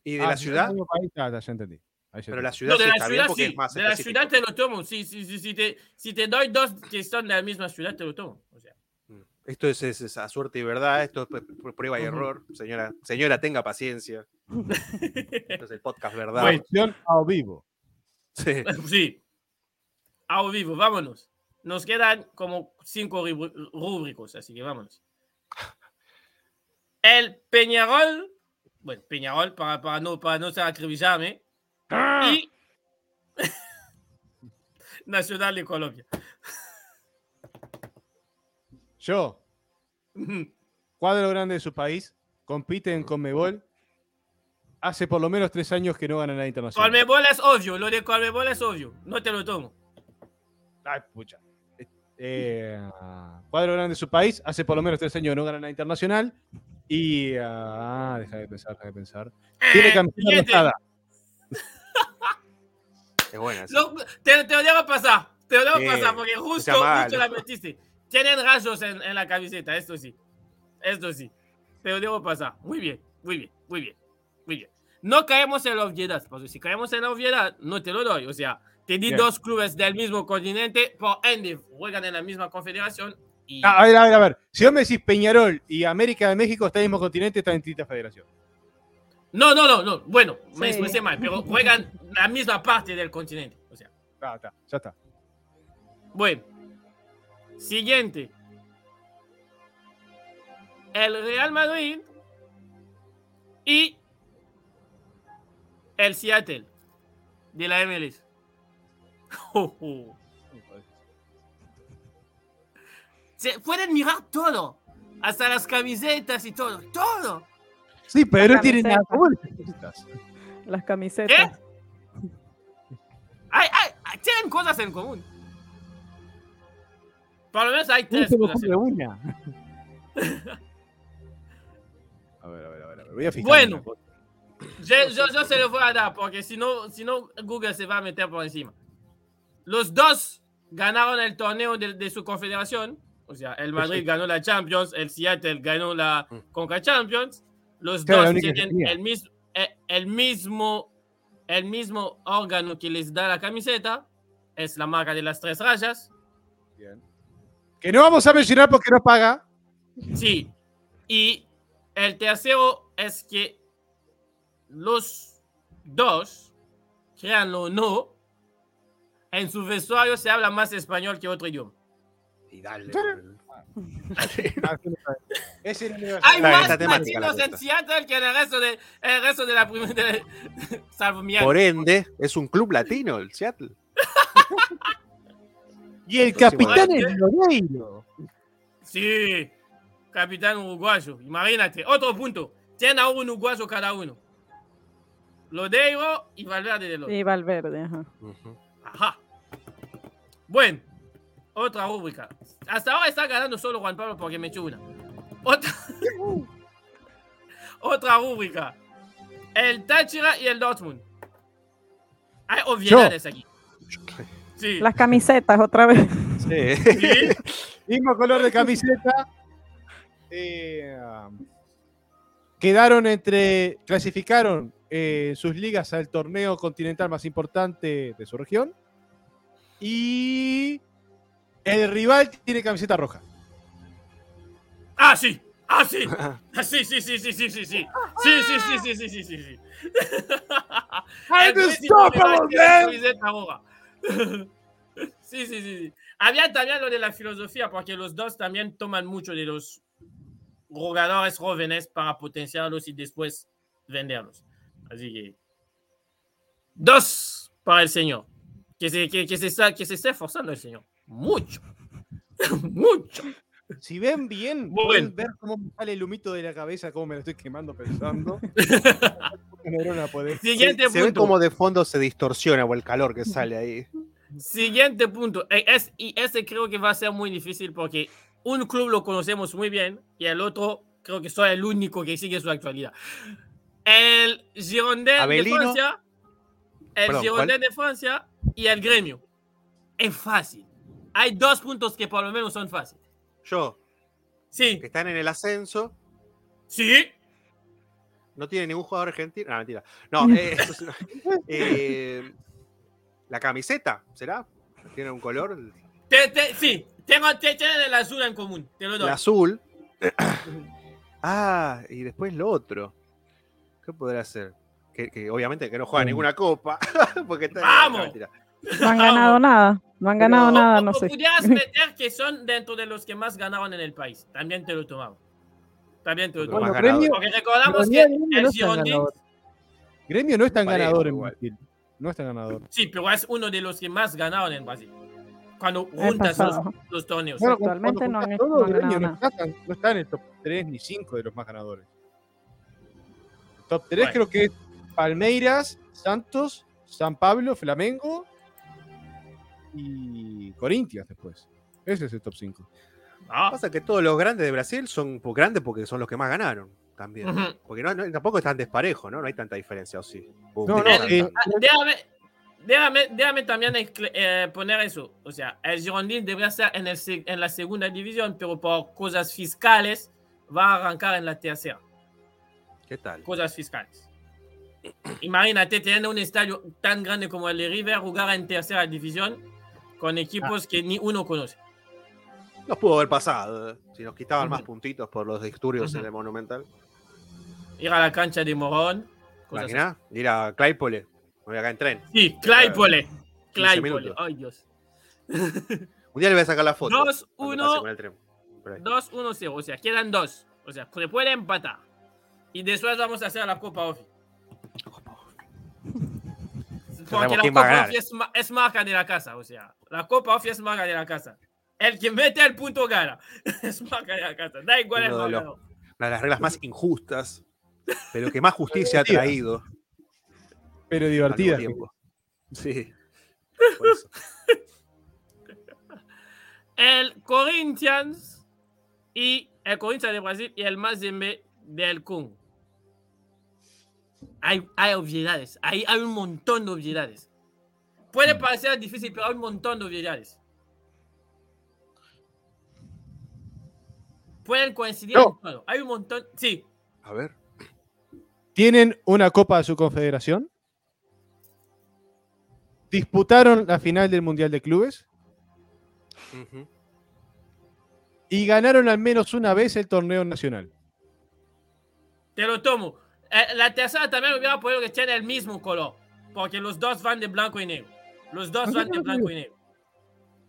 Y de Ah, la si ciudad, mismo país, ah, ya entendí. Ya pero la ciudad No, de sí la está bien ciudad porque sí. es más De la ciudad te lo tomo. Sí, sí, sí, sí, te, si te doy dos que son de la misma ciudad, te lo tomo. O sea, Mm. Esto es, es- es a suerte y verdad, esto es pr- prueba y error. Señora, señora, tenga paciencia. Esto es el podcast verdad. Versión a vivo. Sí. sí. A vivo, vámonos. Nos quedan como cinco rúbricos, así que vámonos. El Peñarol, bueno, Peñarol para, para, no, para no ser acribillarme, y Nacional de Colombia. Yo, cuadro grande de su país, compite en Conmebol. Hace por lo menos tres años que no gana nada internacional. Colmebol es obvio, lo de Colmebol es obvio, no te lo tomo. Ay, pucha. Eh, cuadro grande de su país, hace por lo menos tres años no gana nada internacional. Y. Ah, deja de pensar, deja de pensar. Tiene Eh, camiseta rosada. Es buena. esa. Lo- te, te lo dejo pasar, te lo dejo Sí, pasar porque justo, justo la metiste. Tienen rayos en, en la camiseta, esto sí. Esto sí. Te lo dejo pasar. Muy bien, muy bien, muy bien, muy bien. No caemos en la obviedad, porque si caemos en la obviedad, no te lo doy. O sea, te di Bien. dos clubes del mismo continente, por ende, juegan en la misma confederación. Y... Ah, a ver, a ver, a ver. Si vos me decís Peñarol y América de México está en el mismo continente, está en distinta federación. No, no, no, no. Bueno, me Sí. expresé mal, pero juegan la misma parte del continente. O sea, Ah, está, ya está. Bueno, siguiente. El Real Madrid y el Seattle de la MLS. Se pueden mirar todo, hasta las camisetas y todo, todo. Sí, pero no tiene nada. Las camisetas. Hay, hay, hay- tienen cosas en común. Por lo menos hay tres cosas. en una. A ver, a ver, a ver. a ver. Voy a fijar. Bueno. Yo, yo, yo se lo voy a dar porque si no, si no, Google se va a meter por encima. Los dos ganaron el torneo de, de su confederación. O sea, el Madrid ganó la Champions, el Seattle ganó la Conca Champions. Los Claro, dos tienen el mismo, el, el mismo, el mismo órgano que les da la camiseta. Es la marca de las tres rayas. Bien. Que no vamos a mencionar porque no paga. Sí. Y el tercero es que los dos, créanlo o no, en su vestuario se habla más español que otro idioma. Y dale. Mi Hay Está- más la latinos en. Seattle que en el resto de, el resto de la primera. de- salvo Miami. Por ende, es un club latino el Seattle. Y el capitán es Loreiro. Sí, capitán uruguayo. Imagínate, otro punto. Tienen a un uruguayo cada uno. Lodeiro y Valverde de los. Y Valverde, ajá. Ajá. Bueno, otra rúbrica. Hasta ahora está ganando solo Juan Pablo porque me echó una. Otra, otra rúbrica. El Táchira y el Dortmund. Hay obviedades aquí. Sí. Las camisetas otra vez. Sí. Sí. Mismo color de camiseta. Eh, quedaron entre. Clasificaron eh, sus ligas al torneo continental más importante de su región. Y. El rival tiene camiseta roja. Ah, sí. Ah, sí. Ah, sí, sí, sí, sí, sí, sí, sí. Sí, sí, sí, sí, sí, sí, sí, sí. Sí, sí, sí, sí. Había también lo de la filosofía, porque los dos también toman mucho de los jugadores jóvenes para potenciarlos y después venderlos. Así que dos para el señor. Que se, que, que se, está, que se esté esforzando el señor. Mucho. Mucho. Si ven bien, Muy pueden bien. ver cómo me sale el humito de la cabeza, cómo me lo estoy quemando pensando. Siguiente Se, se ve punto. como de fondo se distorsiona o el calor que sale ahí. Siguiente punto. Eh, es- y ese creo que va a ser muy difícil porque un club lo conocemos muy bien y el otro creo que soy el único que sigue su actualidad. El Girondin de. Francia, el Perdón, Girondin de Francia y el Gremio. Es fácil. Hay dos puntos que por lo menos son fáciles. Yo, Sí, que están en el ascenso, sí. no tiene ningún jugador argentino. No, mentira. No, eh, eh, la camiseta, ¿será? ¿Tiene un color? El, Te- te- sí, tengo, te- tienen el azul en común. Te lo el azul. ah, y después lo otro. ¿Qué podrá ser? Que, que obviamente que no juega Mm. ninguna copa. porque está, ¡Vamos! no. No han ganado nada. No han ganado No, nada, no sé. pudieras meter que son dentro de los que más ganaron en el país. También te lo tomamos. También te lo Bueno, tomamos. Gremio, Porque recordamos Gremio que no el es tan Girondins, ganador. Gremio no es tan Parejo, ganador en igual. Brasil. No es tan ganador. sí, pero es uno de los que más ganaron en Brasil. Cuando juntas los, los torneos. Bueno, Actualmente no todo, no Gremio no está, no está en el top 3 ni 5 de los más ganadores. Top 3 Bueno. creo que es Palmeiras, Santos, San Pablo, Flamengo y Corinthians después. Ese es el top 5. Ah, Pasa que todos los grandes de Brasil son grandes porque son los que más ganaron también. Porque no, no- tampoco es tan desparejo, ¿no? No hay tanta diferencia, ¿o sí? No, no, eh, déjame, déjame, déjame también eh, poner eso. O sea, el Girondin debería estar en, el, en la segunda división, pero por cosas fiscales va a arrancar en la tercera. ¿Qué tal? cosas fiscales. Imagínate teniendo un estadio tan grande como el de River, jugar en tercera división con equipos que ni uno conoce. Nos pudo haber pasado, eh, si nos quitaban más puntitos por los disturbios en el Monumental. Ir a la cancha de Morón. cosas ir a Claypole, voy acá en tren. Sí, Claypole. 15 Claypole. Ay, Dios. Un día le voy a sacar la foto. Dos, cuando uno. pase con el tren. Por ahí. 2-1-0. O sea, quedan dos. O sea, se puede empatar. Y después vamos a hacer la Copa Ofi. Porque la Copa. Ofi es, ma- es marca de la casa. O sea, la Copa Ofi es marca de la casa. El que mete el punto gana. es marca de la casa. Da igual el de marcador. Una de las reglas más injustas, pero que más justicia ha traído Pero divertida. Sí. Por eso. El Corinthians y el Corinthians de Brasil y el Mazembe del Congo. Hay, hay obviedades. Hay, hay un montón de obviedades. Puede parecer difícil, pero hay un montón de obviedades. Pueden coincidir No. en todo. Hay un montón. Sí, A ver. Tienen una Copa de su confederación. Disputaron la final del Mundial de Clubes y ganaron al menos una vez el torneo nacional. Te lo tomo. Eh, la tercera también hubiera podido que tiene el mismo color. Porque los dos van de blanco y negro. Los dos van de blanco y negro.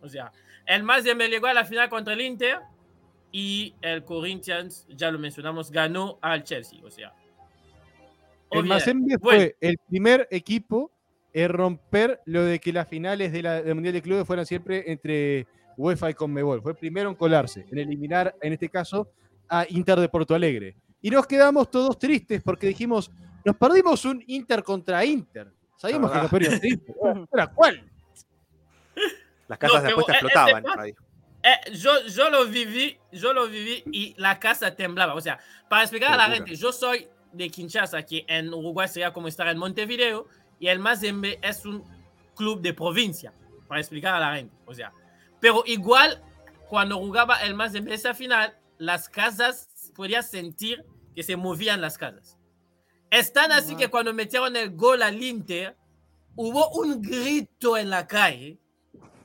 O sea, el Mazembe llegó a la final contra el Inter y el Corinthians, ya lo mencionamos, ganó al Chelsea. O sea, El. Mazembe Bueno, fue el primer equipo en romper lo de que las finales de la- del Mundial de Clubes fueran siempre entre UEFA y Conmebol. Fue el primero en colarse, en eliminar, en este caso, a Inter de Porto Alegre. Y nos quedamos todos tristes porque dijimos, nos perdimos un Inter contra Inter. Sabíamos que el campeón era Inter. ¿Era cuál? Las casas No, de apuestas eh, explotaban. este- ahí. eh, yo, yo lo viví, yo lo viví y la casa temblaba. O sea, para explicar a la gente, yo soy de Kinshasa, que en Uruguay sería como estar en Montevideo, y el Mazembe es un club de provincia, para explicar a la gente. O sea, pero igual, cuando jugaba el Mazembe esa final, las casas, podías sentir que se movían las casas. Es tan así que cuando metieron el gol al Inter, hubo un grito en la calle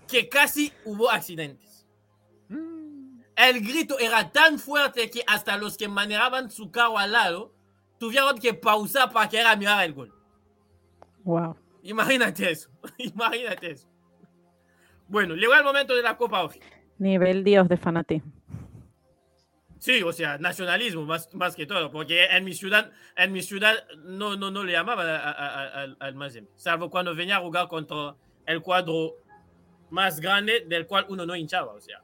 que casi hubo accidentes. El grito era tan fuerte que hasta los que manejaban su carro al lado tuvieron que pausar para que era mirar el gol. Wow. Imagínate eso. Imagínate eso. Bueno, llegó el momento de la Copa Ofi. Nivel Dios de fanatismo. Sí, o sea, nacionalismo más, más que todo, porque en mi ciudad, en mi ciudad no, no, no le llamaban al Mazembe, salvo cuando venía a jugar contra el cuadro más grande del cual uno no hinchaba, o sea,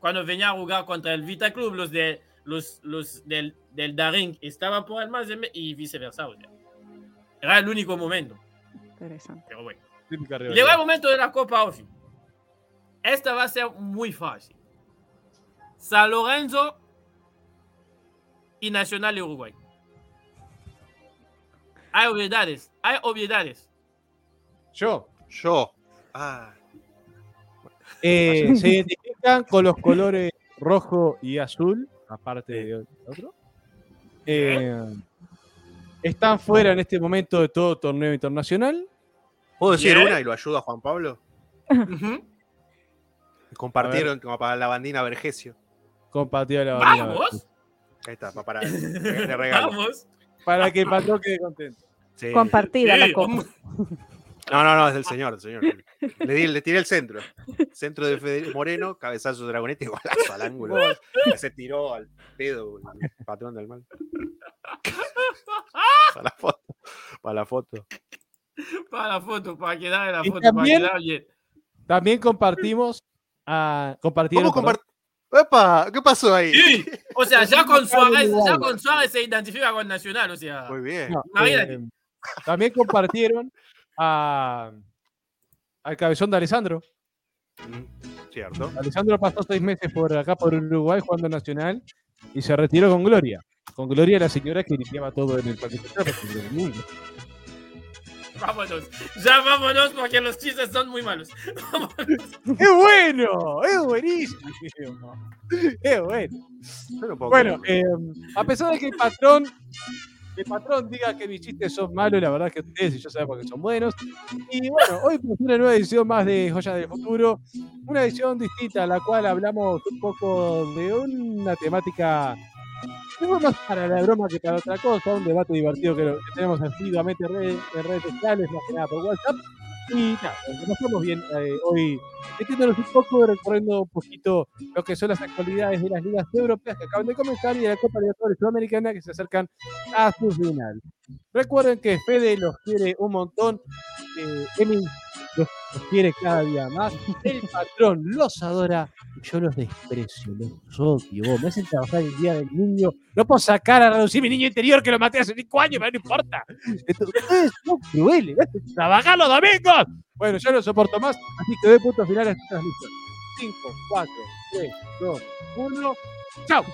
cuando venía a jugar contra el Vita Club, los, de, los, los del, del Daring estaban por el Mazembe y viceversa, o sea, era el único momento. Interesante. Pero bueno. Llegó el momento de la Copa Ofi. Esta va a ser muy fácil. San Lorenzo y Nacional de Uruguay. Hay obviedades, hay obviedades. Yo. Yo. Ah. Eh, se identifican con los colores rojo y azul, aparte de otro. Eh, están fuera en este momento de todo torneo internacional. ¿Puedo decir una y lo ayuda a Juan Pablo? Compartieron como para la bandina Vergesio. Compartieron la bandina. ¿Vamos? Ahí está, para, de regalo. Vamos. Para que el patrón quede contento. Sí. Compartida Sí, la copa. No, no, no, es del señor, del señor. Le, di- le tiré el centro. Centro de Federico Moreno, cabezazo de Dragonete y golazo al ángulo. Se tiró al pedo el patrón del mal. Para la foto. Para la foto. Para la foto, para quedar en la Y foto, también- para quedar bien. También compartimos a compartieron ¿Cómo compart- ¡Epa! ¿Qué pasó ahí? Sí, o sea, ya con Suárez, ya con Suárez se identifica con Nacional, o sea. Muy bien. no, eh, también compartieron a al cabezón de Alessandro. Mm, Cierto. Alessandro pasó seis meses por acá por Uruguay jugando Nacional y se retiró con Gloria. Con Gloria la señora que limpiaba todo en el paquete. del mundo. Vámonos, ya vámonos porque los chistes son muy malos. Vámonos. ¡Es bueno! ¡Es buenísimo! ¡Es bueno! No Bueno, eh, a pesar de que el patrón, el patrón diga que mis chistes son malos, la verdad es que ustedes y yo sabemos que son buenos. Y bueno, hoy pues una nueva edición más de Joyas del Futuro, una edición distinta la cual hablamos un poco de una temática fue más para la broma que para otra cosa, un debate divertido que, lo- que tenemos asiduamente en redes, redes sociales, más que nada por WhatsApp. Y nada, nos pasamos bien eh, hoy metiéndonos un poco, recorriendo un poquito lo que son las actualidades de las ligas europeas que acaban de comenzar y de la Copa Libertadores Sudamericana que se acercan a su final. Recuerden que Fede los quiere un montón, eh, Emi los, quiere cada día más, el patrón los adora, yo los desprecio, los odio. Me hacen trabajar el día del niño, no puedo sacar a reducir mi niño interior que lo maté hace 5 años, pero no importa. Ustedes son crueles, trabajar los domingos. Bueno, yo no soporto más, así que doy punto final a esta transmisión. 5, 4, 3, 2, 1. ¡Chao!